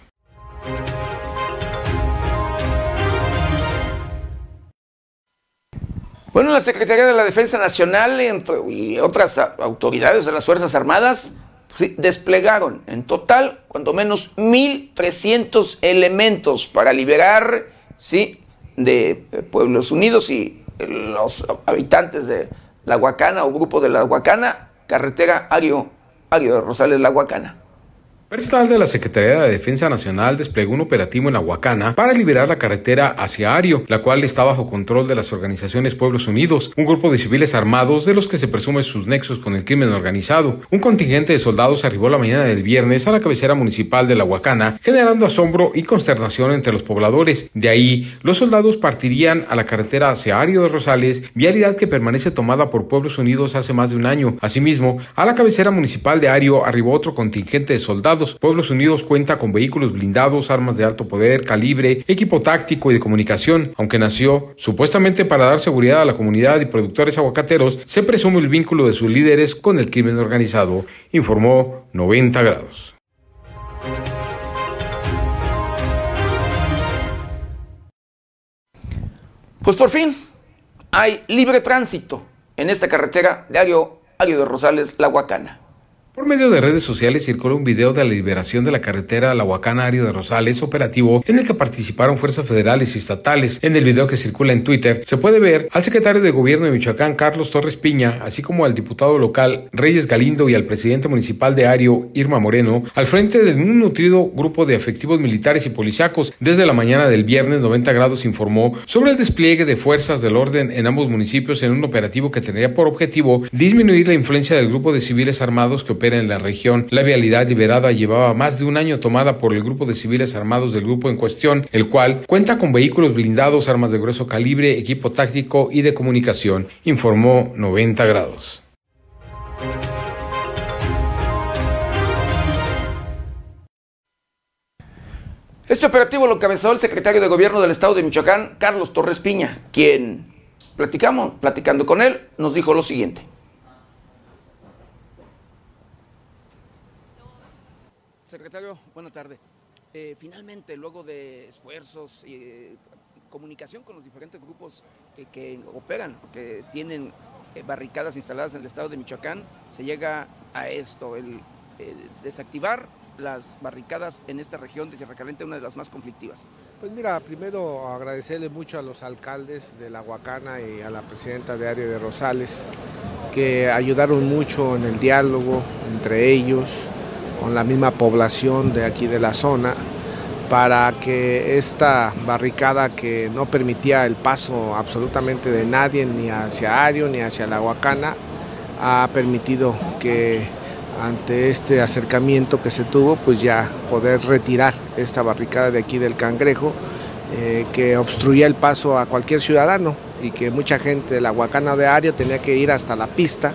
Bueno, la Secretaría de la Defensa Nacional y otras autoridades de las Fuerzas Armadas desplegaron en total cuando menos 1.300 elementos para liberar ¿sí? de Pueblos Unidos y los habitantes de la Huacana o grupo de la Huacana, carretera Ario, Ario de Rosales, La Huacana. Personal de la Secretaría de Defensa Nacional desplegó un operativo en Aguacana para liberar la carretera hacia Ario, la cual está bajo control de las organizaciones Pueblos Unidos, un grupo de civiles armados de los que se presume sus nexos con el crimen organizado. Un contingente de soldados arribó la mañana del viernes a la cabecera municipal de la Huacana, generando asombro y consternación entre los pobladores. De ahí, los soldados partirían a la carretera hacia Ario de Rosales, vialidad que permanece tomada por Pueblos Unidos hace más de un año. Asimismo, a la cabecera municipal de Ario arribó otro contingente de soldados Pueblos Unidos cuenta con vehículos blindados, armas de alto poder, calibre, equipo táctico y de comunicación. Aunque nació supuestamente para dar seguridad a la comunidad y productores aguacateros, se presume el vínculo de sus líderes con el crimen organizado, informó 90 grados. Pues por fin hay libre tránsito en esta carretera de Ario, Ario de Rosales, La Huacana. Por medio de redes sociales circuló un video de la liberación de la carretera La Huacana Ario de Rosales operativo en el que participaron fuerzas federales y estatales. En el video que circula en Twitter se puede ver al secretario de Gobierno de Michoacán Carlos Torres Piña, así como al diputado local Reyes Galindo y al presidente municipal de Ario Irma Moreno, al frente de un nutrido grupo de efectivos militares y policíacos. Desde la mañana del viernes 90 grados informó sobre el despliegue de fuerzas del orden en ambos municipios en un operativo que tendría por objetivo disminuir la influencia del grupo de civiles armados que en la región. La vialidad liberada llevaba más de un año tomada por el grupo de civiles armados del grupo en cuestión, el cual cuenta con vehículos blindados, armas de grueso calibre, equipo táctico y de comunicación, informó 90 grados. Este operativo lo encabezó el secretario de Gobierno del Estado de Michoacán, Carlos Torres Piña, quien, platicamos, platicando con él, nos dijo lo siguiente. Secretario, buena tarde. Eh, finalmente, luego de esfuerzos y eh, comunicación con los diferentes grupos que, operan, que tienen eh, barricadas instaladas en el estado de Michoacán, se llega a esto, el desactivar las barricadas en esta región de Tierra Caliente, una de las más conflictivas? Pues mira, primero agradecerle mucho a los alcaldes de La Huacana y a la presidenta de área de Rosales, que ayudaron mucho en el diálogo entre ellos, con la misma población de aquí de la zona, para que esta barricada que no permitía el paso absolutamente de nadie, ni hacia Ario, ni hacia La Huacana, ha permitido que ante este acercamiento que se tuvo, pues ya poder retirar esta barricada de aquí del cangrejo eh, que obstruía el paso a cualquier ciudadano y que mucha gente de la Huacana de Ario tenía que ir hasta la pista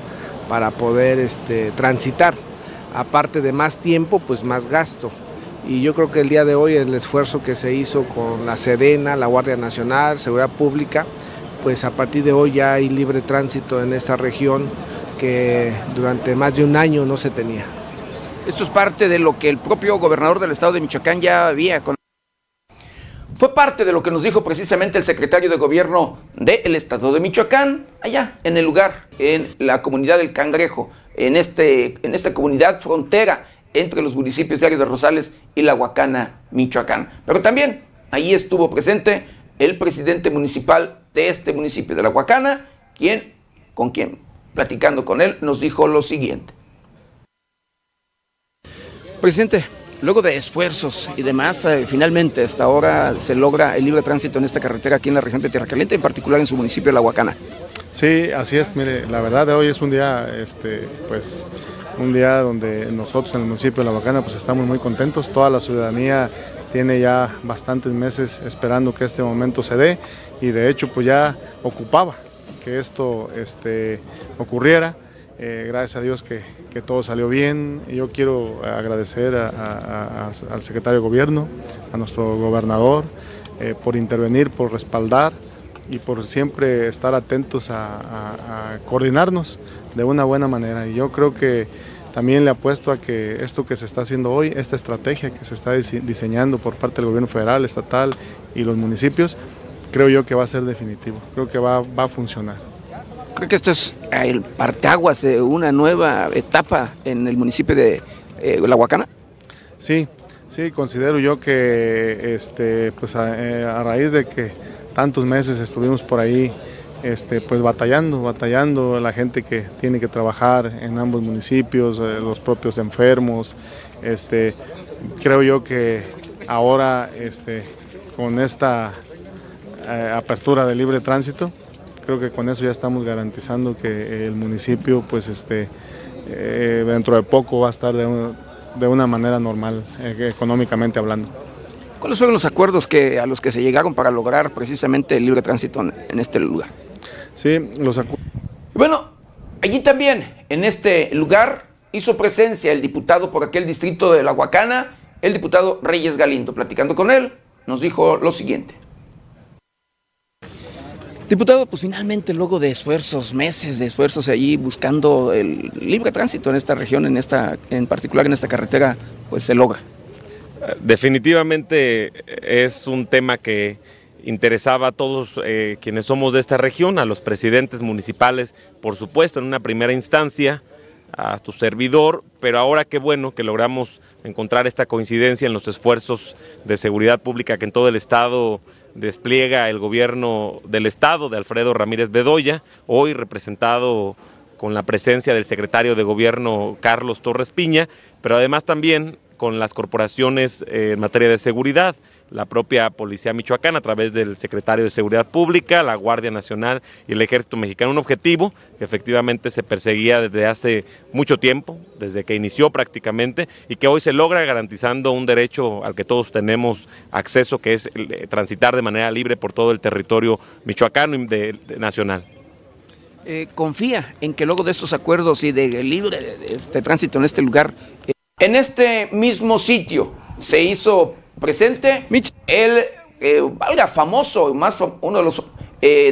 para poder este, transitar. Aparte de más tiempo, pues más gasto. Y yo creo que el día de hoy el esfuerzo que se hizo con la Sedena, la Guardia Nacional, Seguridad Pública, pues a partir de hoy ya hay libre tránsito en esta región que durante más de un año no se tenía. Esto es parte de lo que el propio gobernador del estado de Michoacán ya había con fue parte de lo que nos dijo precisamente el secretario de gobierno del estado de Michoacán, allá en el lugar, en la comunidad del Cangrejo, en, este, en esta comunidad frontera entre los municipios de de Rosales y La Huacana, Michoacán. Pero también ahí estuvo presente el presidente municipal de este municipio de La Huacana, quien, con quien platicando con él, nos dijo lo siguiente. Presidente, luego de esfuerzos y demás, eh, finalmente hasta ahora se logra el libre tránsito en esta carretera aquí en la región de Tierra Caliente, en particular en su municipio de La Huacana. Sí, así es. Mire, la verdad hoy es un día, este, pues, un día donde nosotros en el municipio de La Huacana, pues, estamos muy contentos. Toda la ciudadanía tiene ya bastantes meses esperando que este momento se dé y de hecho, pues, ya ocupaba que esto este, ocurriera. Eh, gracias a Dios que, todo salió bien. Yo quiero agradecer al secretario de Gobierno, a nuestro gobernador, eh, por intervenir, por respaldar y por siempre estar atentos a, coordinarnos de una buena manera. Y yo creo que también le apuesto a que esto que se está haciendo hoy, esta estrategia que se está diseñando por parte del gobierno federal, estatal y los municipios, creo yo que va a ser definitivo, creo que va, va a funcionar. Creo que esto es el parteaguas de una nueva etapa en el municipio de eh, La Huacana. Sí, sí, considero yo que este, pues eh, a, raíz de que tantos meses estuvimos por ahí este, pues batallando, batallando la gente que tiene que trabajar en ambos municipios, eh, los propios enfermos, este, creo yo que ahora este, con esta eh, apertura de libre tránsito. Creo que con eso ya estamos garantizando que el municipio, pues este, eh, dentro de poco va a estar de, una manera normal, económicamente hablando. ¿Cuáles fueron los acuerdos que, a los que se llegaron para lograr precisamente el libre tránsito en, este lugar? Sí, los acuerdos. Bueno, allí también, en este lugar, hizo presencia el diputado por aquel distrito de La Huacana, el diputado Reyes Galindo. Platicando con él, nos dijo lo siguiente. Diputado, pues finalmente luego de esfuerzos, meses de esfuerzos allí buscando el libre tránsito en esta región, en esta, en particular en esta carretera, pues se logra. Definitivamente es un tema que interesaba a todos eh, quienes somos de esta región, a los presidentes municipales, por supuesto, en una primera instancia, a tu servidor, pero ahora qué bueno que logramos encontrar esta coincidencia en los esfuerzos de seguridad pública que en todo el estado despliega el gobierno del estado de Alfredo Ramírez Bedoya, hoy representado con la presencia del secretario de gobierno Carlos Torres Piña, pero además también con las corporaciones eh, en materia de seguridad, la propia Policía Michoacana a través del secretario de Seguridad Pública, la Guardia Nacional y el Ejército Mexicano. Un objetivo que efectivamente se perseguía desde hace mucho tiempo, desde que inició prácticamente, y que hoy se logra garantizando un derecho al que todos tenemos acceso, que es eh, transitar de manera libre por todo el territorio michoacano y nacional. Eh, confía en que luego de estos acuerdos y de libre de, este tránsito en este lugar, en este mismo sitio se hizo presente el, eh, valga, famoso, más, uno de los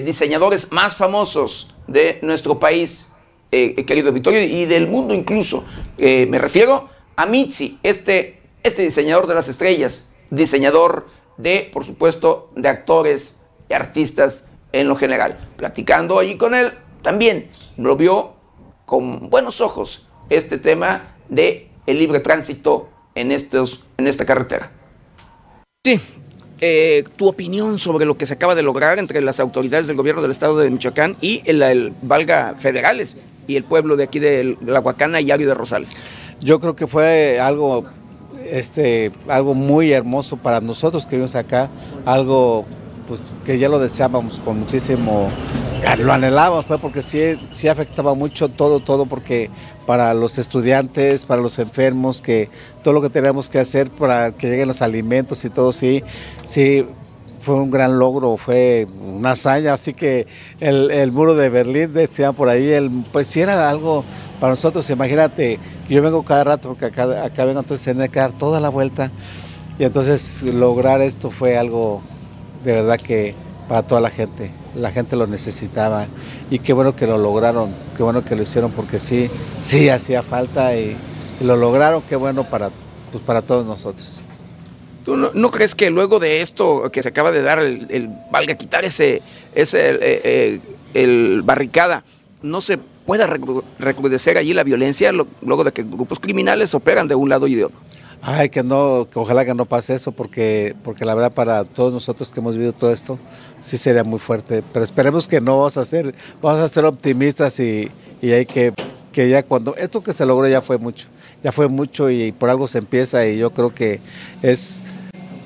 diseñadores más famosos de nuestro país, querido Vittorio, y del mundo incluso. me refiero a Mitzi, este, este diseñador de las estrellas, diseñador de, por supuesto, de actores y artistas en lo general. Platicando allí con él, también lo vio con buenos ojos este tema de el libre tránsito en, estos, en esta carretera. Sí, eh, tu opinión sobre lo que se acaba de lograr entre las autoridades del gobierno del estado de Michoacán y el, valga federales y el pueblo de aquí de, la Huacana y Ario de Rosales. Yo creo que fue algo, este, algo muy hermoso para nosotros que vivimos acá, algo pues, que ya lo deseábamos con muchísimo lo anhelábamos, pues, porque sí, sí afectaba mucho todo, todo, porque para los estudiantes, para los enfermos, que todo lo que teníamos que hacer para que lleguen los alimentos y todo, sí, sí, fue un gran logro, fue una hazaña, así que el, muro de Berlín, decían por ahí, el, pues sí era algo para nosotros, imagínate, yo vengo cada rato, porque acá, acá vengo, entonces tener que dar toda la vuelta, y entonces lograr esto fue algo de verdad que para toda la gente la gente lo necesitaba y qué bueno que lo lograron, qué bueno que lo hicieron porque sí, sí hacía falta y, lo lograron, qué bueno para, pues para todos nosotros. ¿Tú no, crees que luego de esto que se acaba de dar, el, valga quitar ese, ese eh, eh, el barricada, no se pueda recrudecer allí la violencia luego de que grupos criminales operan de un lado y de otro? Ay, que no, que ojalá que no pase eso, porque, porque la verdad para todos nosotros que hemos vivido todo esto, sí sería muy fuerte. Pero esperemos que no vamos a ser, vamos a ser optimistas y, y hay que, que ya cuando, esto que se logró ya fue mucho, ya fue mucho y por algo se empieza y yo creo que es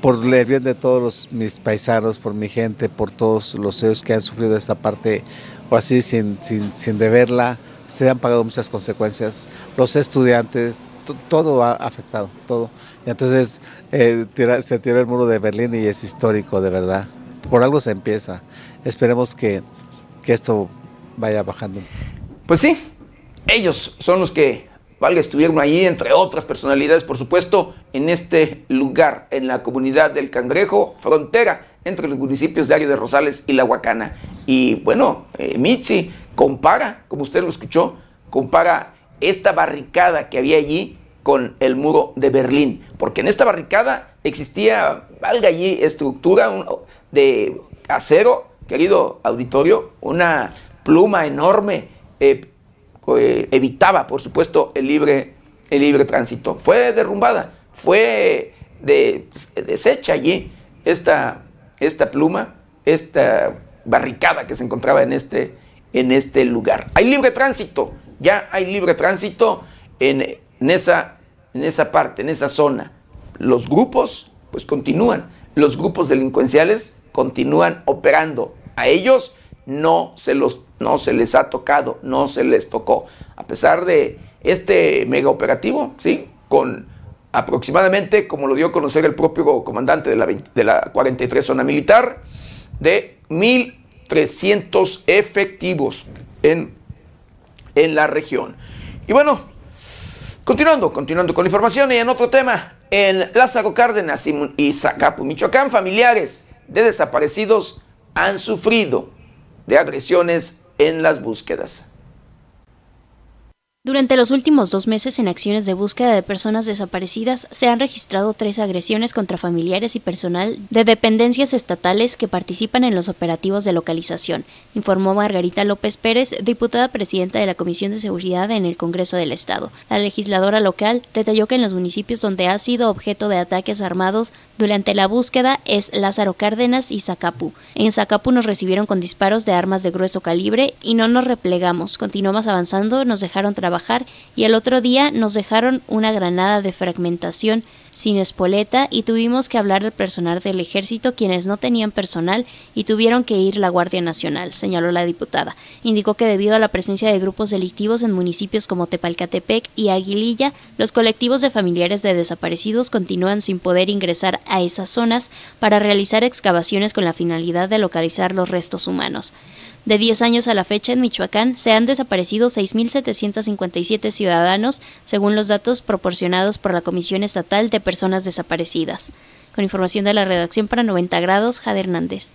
por el bien de todos mis paisanos, por mi gente, por todos los ellos que han sufrido esta parte, o así sin, sin, sin deberla se han pagado muchas consecuencias. Los estudiantes, todo ha afectado, todo. Y entonces eh, se tiró el muro de Berlín y es histórico, de verdad. Por algo se empieza. Esperemos que, que esto vaya bajando. Pues sí, ellos son los que, valga, estuvieron ahí, entre otras personalidades, por supuesto, en este lugar, en la comunidad del Cangrejo, frontera entre los municipios de Ario de Rosales y La Huacana. Y bueno, eh, Mitzi compara, como usted lo escuchó, compara esta barricada que había allí con el muro de Berlín, porque en esta barricada existía, valga allí, estructura de acero, querido auditorio, una pluma enorme, eh, eh, evitaba, por supuesto, el libre, el libre tránsito. Fue derrumbada, fue de, deshecha allí esta, esta pluma, esta barricada que se encontraba en este, en este lugar. Hay libre tránsito, ya hay libre tránsito en, esa, en esa parte, en esa zona. Los grupos, pues continúan. Los grupos delincuenciales continúan operando. A ellos no se, los, no se les ha tocado, no se les tocó. A pesar de este mega operativo, ¿sí? Con aproximadamente, como lo dio a conocer el propio comandante de la, de la 43 zona militar, de 1.300 efectivos en, en la región. Y bueno, continuando, continuando con la información y en otro tema, en Lázaro Cárdenas y Zacapu, Michoacán, familiares de desaparecidos han sufrido de agresiones en las búsquedas. Durante los últimos dos meses en acciones de búsqueda de personas desaparecidas se han registrado tres agresiones contra familiares y personal de dependencias estatales que participan en los operativos de localización, informó Margarita López Pérez, diputada presidenta de la Comisión de Seguridad en el Congreso del Estado. La legisladora local detalló que en los municipios donde ha sido objeto de ataques armados durante la búsqueda es Lázaro Cárdenas y Zacapu. En Zacapu nos recibieron con disparos de armas de grueso calibre y no nos replegamos. Continuamos avanzando, nos dejaron trabajar y el otro día nos dejaron una granada de fragmentación sin espoleta y tuvimos que hablar al personal del ejército quienes no tenían personal y tuvieron que ir la Guardia Nacional, señaló la diputada. Indicó que debido a la presencia de grupos delictivos en municipios como Tepalcatepec y Aguililla, los colectivos de familiares de desaparecidos continúan sin poder ingresar a esas zonas para realizar excavaciones con la finalidad de localizar los restos humanos. De 10 años a la fecha en Michoacán se han desaparecido 6.757 ciudadanos, según los datos proporcionados por la Comisión Estatal de Personas Desaparecidas. Con información de la redacción para 90 grados, Jade Hernández.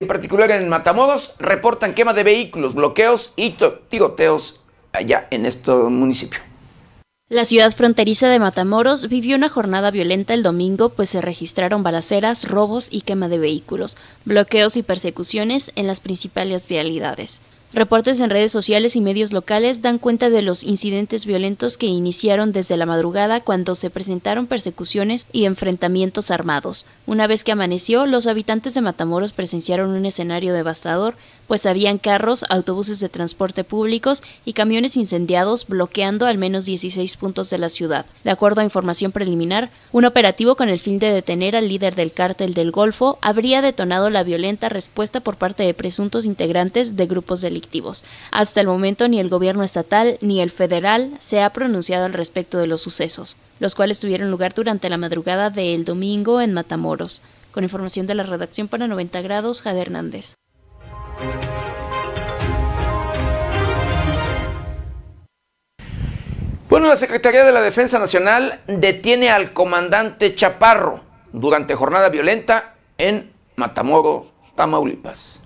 En particular en Matamoros reportan quema de vehículos, bloqueos y tiroteos allá en este municipio. La ciudad fronteriza de Matamoros vivió una jornada violenta el domingo, pues se registraron balaceras, robos y quema de vehículos, bloqueos y persecuciones en las principales vialidades. Reportes en redes sociales y medios locales dan cuenta de los incidentes violentos que iniciaron desde la madrugada cuando se presentaron persecuciones y enfrentamientos armados. Una vez que amaneció, los habitantes de Matamoros presenciaron un escenario devastador, pues habían carros, autobuses de transporte públicos y camiones incendiados bloqueando al menos 16 puntos de la ciudad. De acuerdo a información preliminar, un operativo con el fin de detener al líder del cártel del Golfo habría detonado la violenta respuesta por parte de presuntos integrantes de grupos delictivos. Hasta el momento ni el gobierno estatal ni el federal se ha pronunciado al respecto de los sucesos, los cuales tuvieron lugar durante la madrugada del domingo en Matamoros. Con información de la redacción para 90 grados, Jade Hernández. Bueno, la Secretaría de la Defensa Nacional detiene al comandante Chaparro durante jornada violenta en Matamoros, Tamaulipas.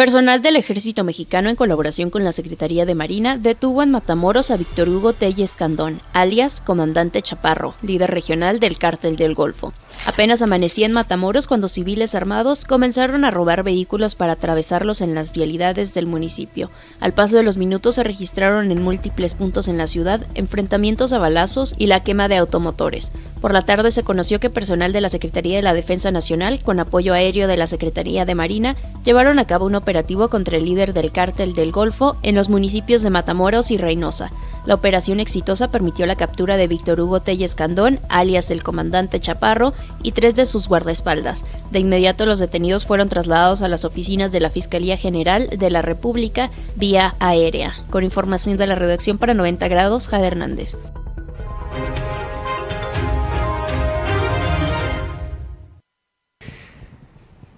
Personal del Ejército Mexicano, en colaboración con la Secretaría de Marina, detuvo en Matamoros a Víctor Hugo Telles Candón, alias Comandante Chaparro, líder regional del Cártel del Golfo. Apenas amanecía en Matamoros cuando civiles armados comenzaron a robar vehículos para atravesarlos en las vialidades del municipio. Al paso de los minutos se registraron en múltiples puntos en la ciudad enfrentamientos a balazos y la quema de automotores. Por la tarde se conoció que personal de la Secretaría de la Defensa Nacional, con apoyo aéreo de la Secretaría de Marina, llevaron a cabo una operativo contra el líder del cártel del Golfo en los municipios de Matamoros y Reynosa. La operación exitosa permitió la captura de Víctor Hugo Telles Candón, alias el comandante Chaparro, y tres de sus guardaespaldas. De inmediato los detenidos fueron trasladados a las oficinas de la Fiscalía General de la República vía aérea. Con información de la redacción para 90 grados, Jade Hernández.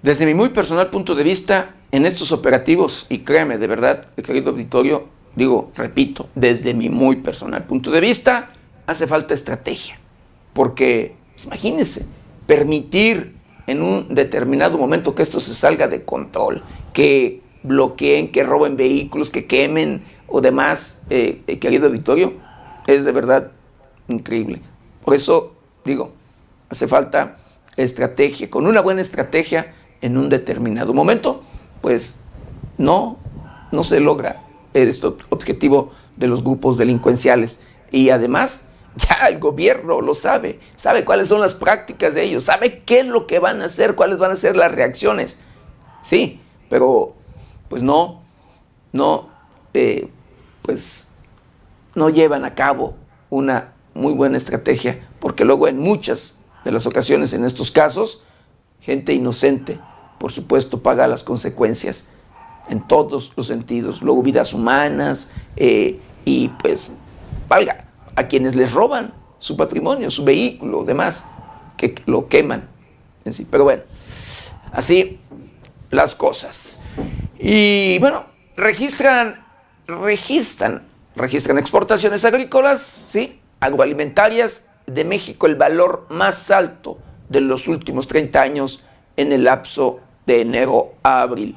Desde mi muy personal punto de vista, en estos operativos, y créeme, de verdad, querido auditorio, digo, repito, desde mi muy personal punto de vista, hace falta estrategia. Porque, pues, imagínense, permitir en un determinado momento que esto se salga de control, que bloqueen, que roben vehículos, que quemen o demás, eh, eh, querido auditorio, es de verdad increíble. Por eso digo, hace falta estrategia. Con una buena estrategia en un determinado momento, pues no, no se logra este objetivo de los grupos delincuenciales. Y además, [laughs] ya el gobierno lo sabe, sabe cuáles son las prácticas de ellos, sabe qué es lo que van a hacer, cuáles van a ser las reacciones. Sí, pero pues no, no, eh, pues no llevan a cabo una muy buena estrategia, porque luego en muchas de las ocasiones, en estos casos, gente inocente, por supuesto, paga las consecuencias en todos los sentidos, luego vidas humanas eh, y pues, valga, a quienes les roban su patrimonio, su vehículo, demás, que lo queman. En sí. Pero bueno, así las cosas. Y bueno, registran, registran, registran exportaciones agrícolas, ¿sí? agroalimentarias de México, el valor más alto de los últimos 30 años en el lapso de enero a abril.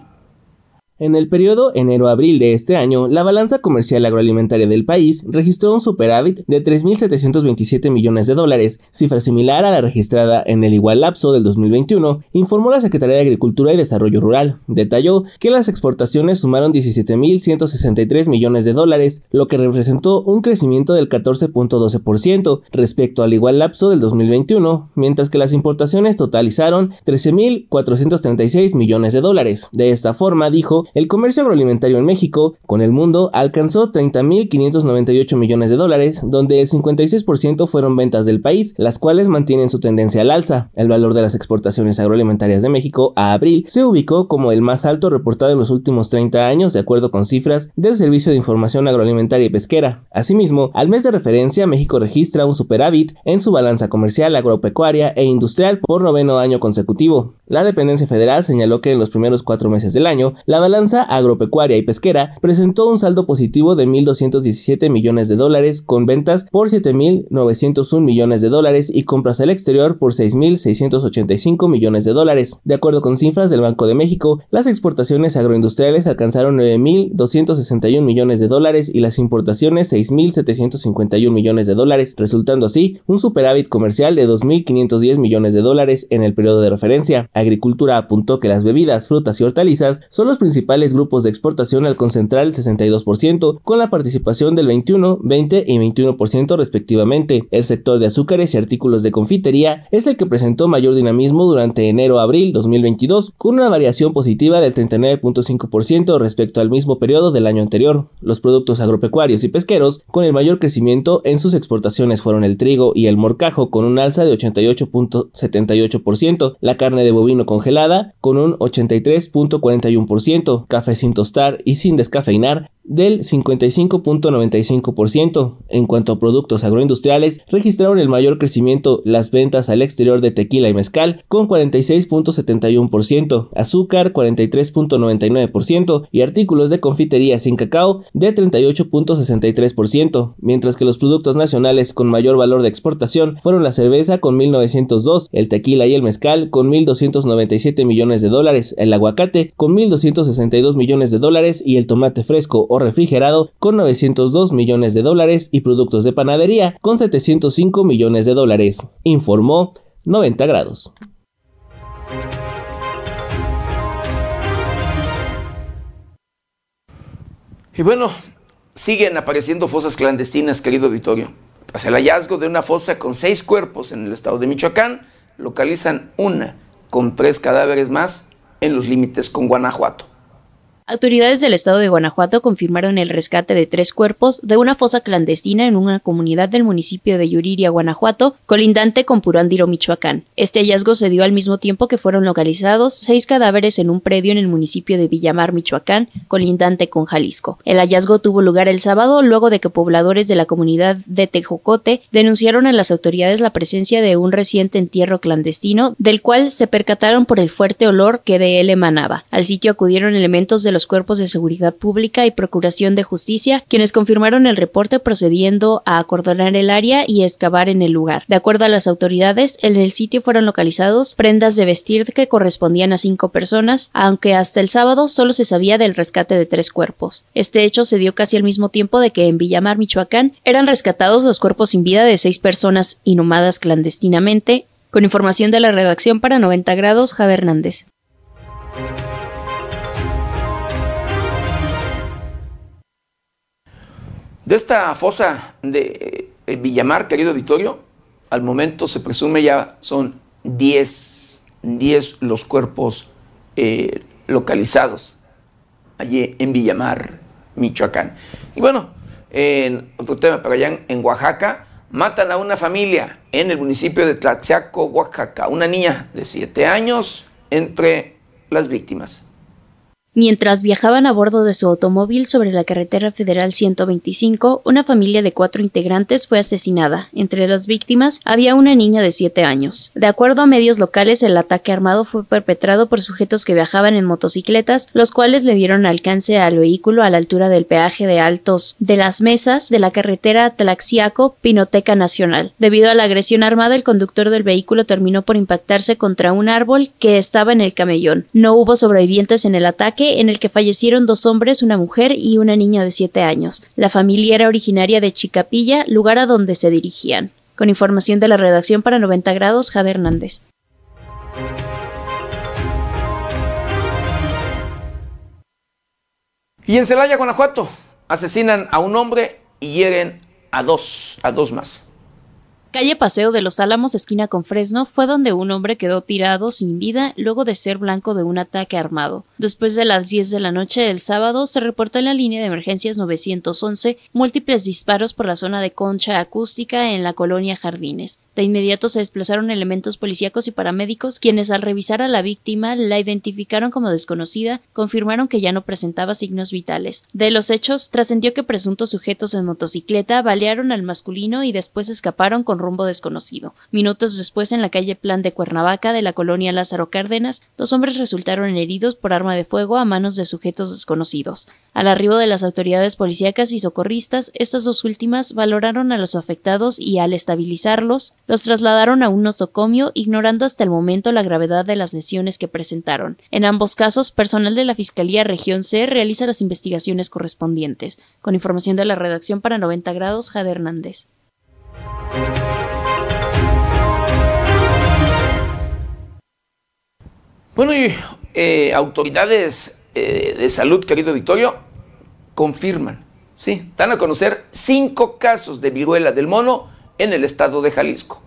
En el periodo enero-abril de este año, la balanza comercial agroalimentaria del país registró un superávit de 3.727 millones de dólares, cifra similar a la registrada en el igual lapso del 2021, informó la Secretaría de Agricultura y Desarrollo Rural. Detalló que las exportaciones sumaron 17.163 millones de dólares, lo que representó un crecimiento del 14.12% respecto al igual lapso del 2021, mientras que las importaciones totalizaron 13.436 millones de dólares. De esta forma, dijo, el comercio agroalimentario en México con el mundo alcanzó 30.598 millones de dólares, donde el 56% fueron ventas del país, las cuales mantienen su tendencia al alza. El valor de las exportaciones agroalimentarias de México a abril se ubicó como el más alto reportado en los últimos 30 años, de acuerdo con cifras del Servicio de Información Agroalimentaria y Pesquera. Asimismo, al mes de referencia, México registra un superávit en su balanza comercial, agropecuaria e industrial por noveno año consecutivo. La dependencia federal señaló que en los primeros cuatro meses del año, la balanza agropecuaria y pesquera presentó un saldo positivo de 1.217 millones de dólares, con ventas por 7.901 millones de dólares y compras al exterior por 6.685 millones de dólares. De acuerdo con cifras del Banco de México, las exportaciones agroindustriales alcanzaron 9.261 millones de dólares y las importaciones 6.751 millones de dólares, resultando así un superávit comercial de 2.510 millones de dólares en el periodo de referencia. Agricultura apuntó que las bebidas, frutas y hortalizas son los principales grupos de exportación al concentrar el 62%, con la participación del 21, 20 y 21% respectivamente. El sector de azúcares y artículos de confitería es el que presentó mayor dinamismo durante enero-abril 2022, con una variación positiva del 39.5% respecto al mismo periodo del año anterior. Los productos agropecuarios y pesqueros con el mayor crecimiento en sus exportaciones fueron el trigo y el morcajo con un alza de 88.78%, la carne de vino congelada con un 83.41%, café sin tostar y sin descafeinar del 55.95%. En cuanto a productos agroindustriales, registraron el mayor crecimiento las ventas al exterior de tequila y mezcal con 46.71%, azúcar 43.99% y artículos de confitería sin cacao de 38.63%, mientras que los productos nacionales con mayor valor de exportación fueron la cerveza con 1.902, el tequila y el mezcal con 1.297 millones de dólares, el aguacate con 1.262 millones de dólares y el tomate fresco refrigerado con 902 millones de dólares y productos de panadería con 705 millones de dólares, informó 90 grados. Y bueno, siguen apareciendo fosas clandestinas, querido Vittorio. Tras el hallazgo de una fosa con seis cuerpos en el estado de Michoacán, localizan una con tres cadáveres más en los límites con Guanajuato. Autoridades del estado de Guanajuato confirmaron el rescate de tres cuerpos de una fosa clandestina en una comunidad del municipio de Yuriria, Guanajuato, colindante con Purándiro, Michoacán. Este hallazgo se dio al mismo tiempo que fueron localizados seis cadáveres en un predio en el municipio de Villamar, Michoacán, colindante con Jalisco. El hallazgo tuvo lugar el sábado luego de que pobladores de la comunidad de Tejocote denunciaron a las autoridades la presencia de un reciente entierro clandestino, del cual se percataron por el fuerte olor que de él emanaba. Al sitio acudieron elementos de los cuerpos de seguridad pública y procuración de justicia, quienes confirmaron el reporte procediendo a acordonar el área y excavar en el lugar. De acuerdo a las autoridades, en el sitio fueron localizados prendas de vestir que correspondían a cinco personas, aunque hasta el sábado solo se sabía del rescate de tres cuerpos. Este hecho se dio casi al mismo tiempo de que en Villamar, Michoacán, eran rescatados los cuerpos sin vida de seis personas inhumadas clandestinamente. Con información de la redacción para 90 grados, Jade Hernández. De esta fosa de eh, Villamar, querido Vittorio, al momento se presume ya son 10, 10 los cuerpos eh, localizados allí en Villamar, Michoacán. Y bueno, en otro tema, pero allá en, Oaxaca, matan a una familia en el municipio de Tlaxiaco, Oaxaca, una niña de 7 años entre las víctimas. Mientras viajaban a bordo de su automóvil sobre la carretera federal 125, una familia de cuatro integrantes fue asesinada. Entre las víctimas había una niña de siete años. De acuerdo a medios locales, el ataque armado fue perpetrado por sujetos que viajaban en motocicletas, los cuales le dieron alcance al vehículo a la altura del peaje de Altos de las Mesas de la carretera Tlaxiaco-Pinoteca Nacional. Debido a la agresión armada, el conductor del vehículo terminó por impactarse contra un árbol que estaba en el camellón. No hubo sobrevivientes en el ataque en el que fallecieron dos hombres, una mujer y una niña de 7 años. La familia era originaria de Chicapilla, lugar a donde se dirigían. Con información de la redacción para 90 grados, Jade Hernández. Y en Celaya, Guanajuato, asesinan a un hombre y hieren a dos, a dos más. Calle Paseo de los Álamos, esquina con Fresno, fue donde un hombre quedó tirado sin vida luego de ser blanco de un ataque armado. Después de las 10 de la noche del sábado, se reportó en la línea de emergencias 911 múltiples disparos por la zona de concha acústica en la colonia Jardines. De inmediato se desplazaron elementos policíacos y paramédicos, quienes al revisar a la víctima la identificaron como desconocida, confirmaron que ya no presentaba signos vitales. De los hechos, trascendió que presuntos sujetos en motocicleta balearon al masculino y después escaparon con rumbo desconocido. Minutos después, en la calle Plan de Cuernavaca de la colonia Lázaro Cárdenas, dos hombres resultaron heridos por arma de fuego a manos de sujetos desconocidos. Al arribo de las autoridades policíacas y socorristas, estas dos últimas valoraron a los afectados y al estabilizarlos, los trasladaron a un nosocomio, ignorando hasta el momento la gravedad de las lesiones que presentaron. En ambos casos, personal de la Fiscalía Región C realiza las investigaciones correspondientes. Con información de la redacción para 90 grados, Jade Hernández. Bueno, y eh, autoridades eh, de salud, querido Victorio, confirman, sí, dan a conocer cinco casos de viruela del mono en el estado de Jalisco.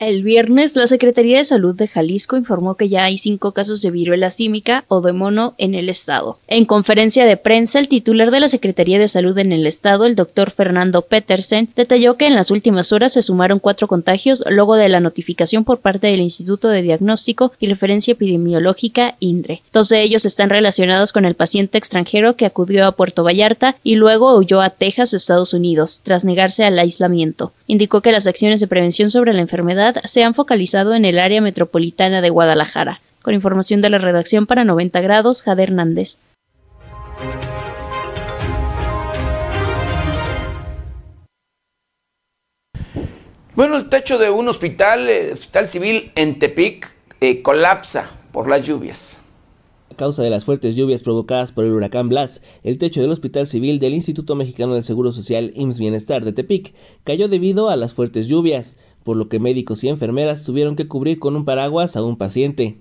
El viernes, la Secretaría de Salud de Jalisco informó que ya hay cinco casos de viruela símica o de mono en el estado. En conferencia de prensa, el titular de la Secretaría de Salud en el estado, el doctor Fernando Petersen, detalló que en las últimas horas se sumaron cuatro contagios luego de la notificación por parte del Instituto de Diagnóstico y Referencia Epidemiológica INDRE. Dos de ellos están relacionados con el paciente extranjero que acudió a Puerto Vallarta y luego huyó a Texas, Estados Unidos, tras negarse al aislamiento. Indicó que las acciones de prevención sobre la enfermedad se han focalizado en el área metropolitana de Guadalajara. Con información de la redacción para 90 grados, Jade Hernández. Bueno, el techo de un hospital, eh, hospital civil en Tepic, eh, colapsa por las lluvias. Causa de las fuertes lluvias provocadas por el huracán Blas, el techo del Hospital Civil del Instituto Mexicano del Seguro Social IMSS Bienestar de Tepic cayó debido a las fuertes lluvias por lo que médicos y enfermeras tuvieron que cubrir con un paraguas a un paciente.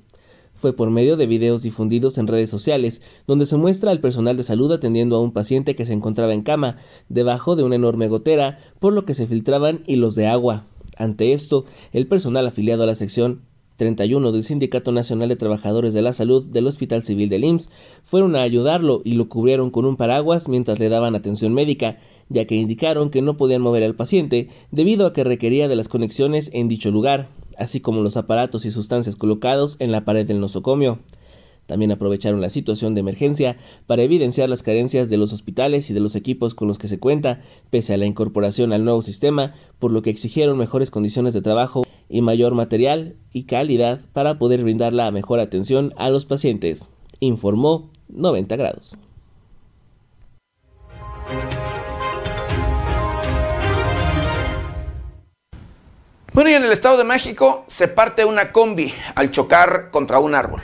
Fue por medio de videos difundidos en redes sociales, donde se muestra al personal de salud atendiendo a un paciente que se encontraba en cama, debajo de una enorme gotera, por lo que se filtraban hilos de agua. Ante esto, el personal afiliado a la sección 31 del Sindicato Nacional de Trabajadores de la Salud del Hospital Civil del IMSS fueron a ayudarlo y lo cubrieron con un paraguas mientras le daban atención médica, ya que indicaron que no podían mover al paciente debido a que requería de las conexiones en dicho lugar, así como los aparatos y sustancias colocados en la pared del nosocomio. También aprovecharon la situación de emergencia para evidenciar las carencias de los hospitales y de los equipos con los que se cuenta, pese a la incorporación al nuevo sistema, por lo que exigieron mejores condiciones de trabajo y mayor material y calidad para poder brindar la mejor atención a los pacientes, informó 90 grados. Bueno, y en el Estado de México se parte una combi al chocar contra un árbol.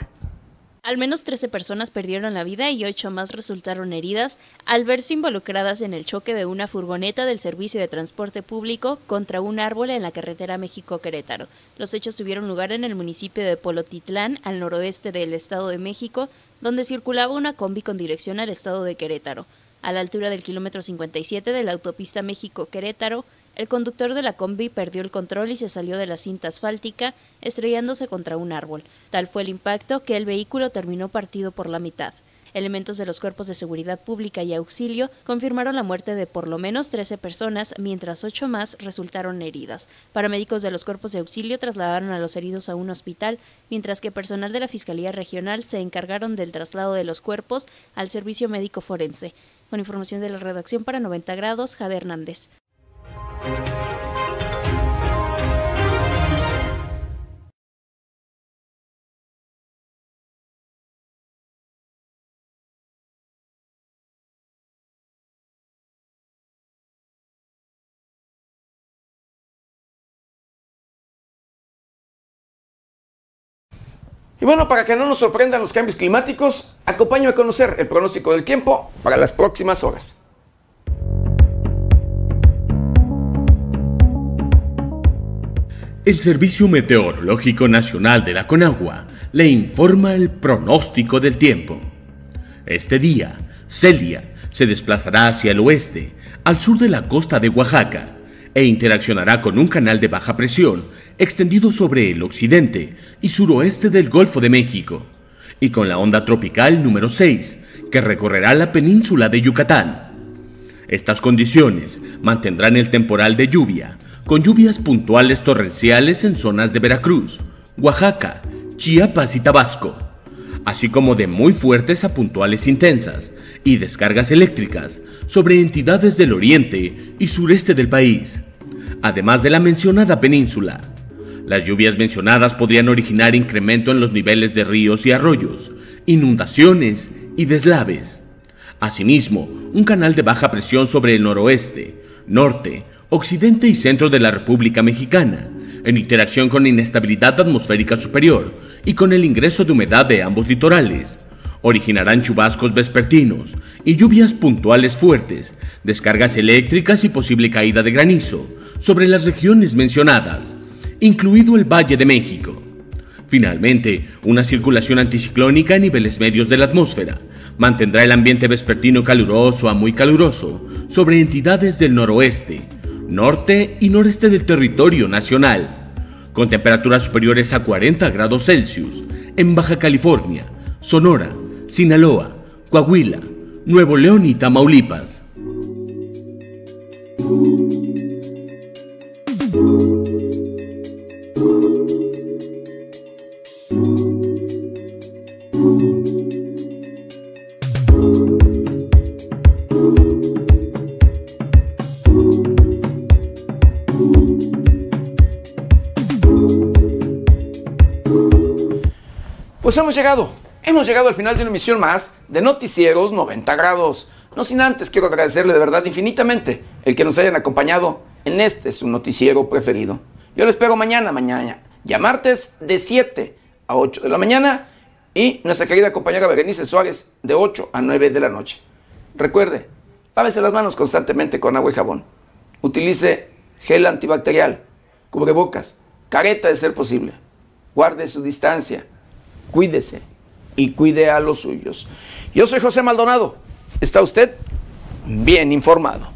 Al menos 13 personas perdieron la vida y 8 más resultaron heridas al verse involucradas en el choque de una furgoneta del Servicio de Transporte Público contra un árbol en la carretera México-Querétaro. Los hechos tuvieron lugar en el municipio de Polotitlán, al noroeste del Estado de México, donde circulaba una combi con dirección al Estado de Querétaro. A la altura del kilómetro 57 de la autopista México-Querétaro, el conductor de la combi perdió el control y se salió de la cinta asfáltica, estrellándose contra un árbol. Tal fue el impacto que el vehículo terminó partido por la mitad. Elementos de los cuerpos de seguridad pública y auxilio confirmaron la muerte de por lo menos 13 personas, mientras ocho más resultaron heridas. Paramédicos de los cuerpos de auxilio trasladaron a los heridos a un hospital, mientras que personal de la Fiscalía Regional se encargaron del traslado de los cuerpos al servicio médico forense. Con información de la redacción para 90 grados, Jade Hernández. Y bueno, para que no nos sorprendan los cambios climáticos, acompáñame a conocer el pronóstico del tiempo para las próximas horas. El Servicio Meteorológico Nacional de la Conagua le informa el pronóstico del tiempo. Este día, Celia se desplazará hacia el oeste, al sur de la costa de Oaxaca, e interaccionará con un canal de baja presión extendido sobre el occidente y suroeste del Golfo de México, y con la onda tropical número 6, que recorrerá la península de Yucatán. Estas condiciones mantendrán el temporal de lluvia, con lluvias puntuales torrenciales en zonas de Veracruz, Oaxaca, Chiapas y Tabasco, así como de muy fuertes a puntuales intensas y descargas eléctricas sobre entidades del oriente y sureste del país, además de la mencionada península. Las lluvias mencionadas podrían originar incremento en los niveles de ríos y arroyos, inundaciones y deslaves. Asimismo, un canal de baja presión sobre el noroeste, norte, occidente y centro de la República Mexicana, en interacción con inestabilidad atmosférica superior y con el ingreso de humedad de ambos litorales, originarán chubascos vespertinos y lluvias puntuales fuertes, descargas eléctricas y posible caída de granizo sobre las regiones mencionadas, incluido el Valle de México. Finalmente, una circulación anticiclónica a niveles medios de la atmósfera mantendrá el ambiente vespertino caluroso a muy caluroso sobre entidades del noroeste, norte y noreste del territorio nacional, con temperaturas superiores a 40 grados Celsius en Baja California, Sonora, Sinaloa, Coahuila, Nuevo León y Tamaulipas. Hemos llegado, hemos llegado al final de una emisión más de Noticieros 90 grados. No sin antes quiero agradecerle de verdad infinitamente el que nos hayan acompañado en este su noticiero preferido. Yo lo espero mañana, mañana, ya martes de 7 a 8 de la mañana y nuestra querida compañera Berenice Suárez de 8 a 9 de la noche. Recuerde, lávese las manos constantemente con agua y jabón. Utilice gel antibacterial, cubrebocas, careta de ser posible. Guarde su distancia cuídese y cuide a los suyos. Yo soy José Maldonado. ¿Está usted bien informado?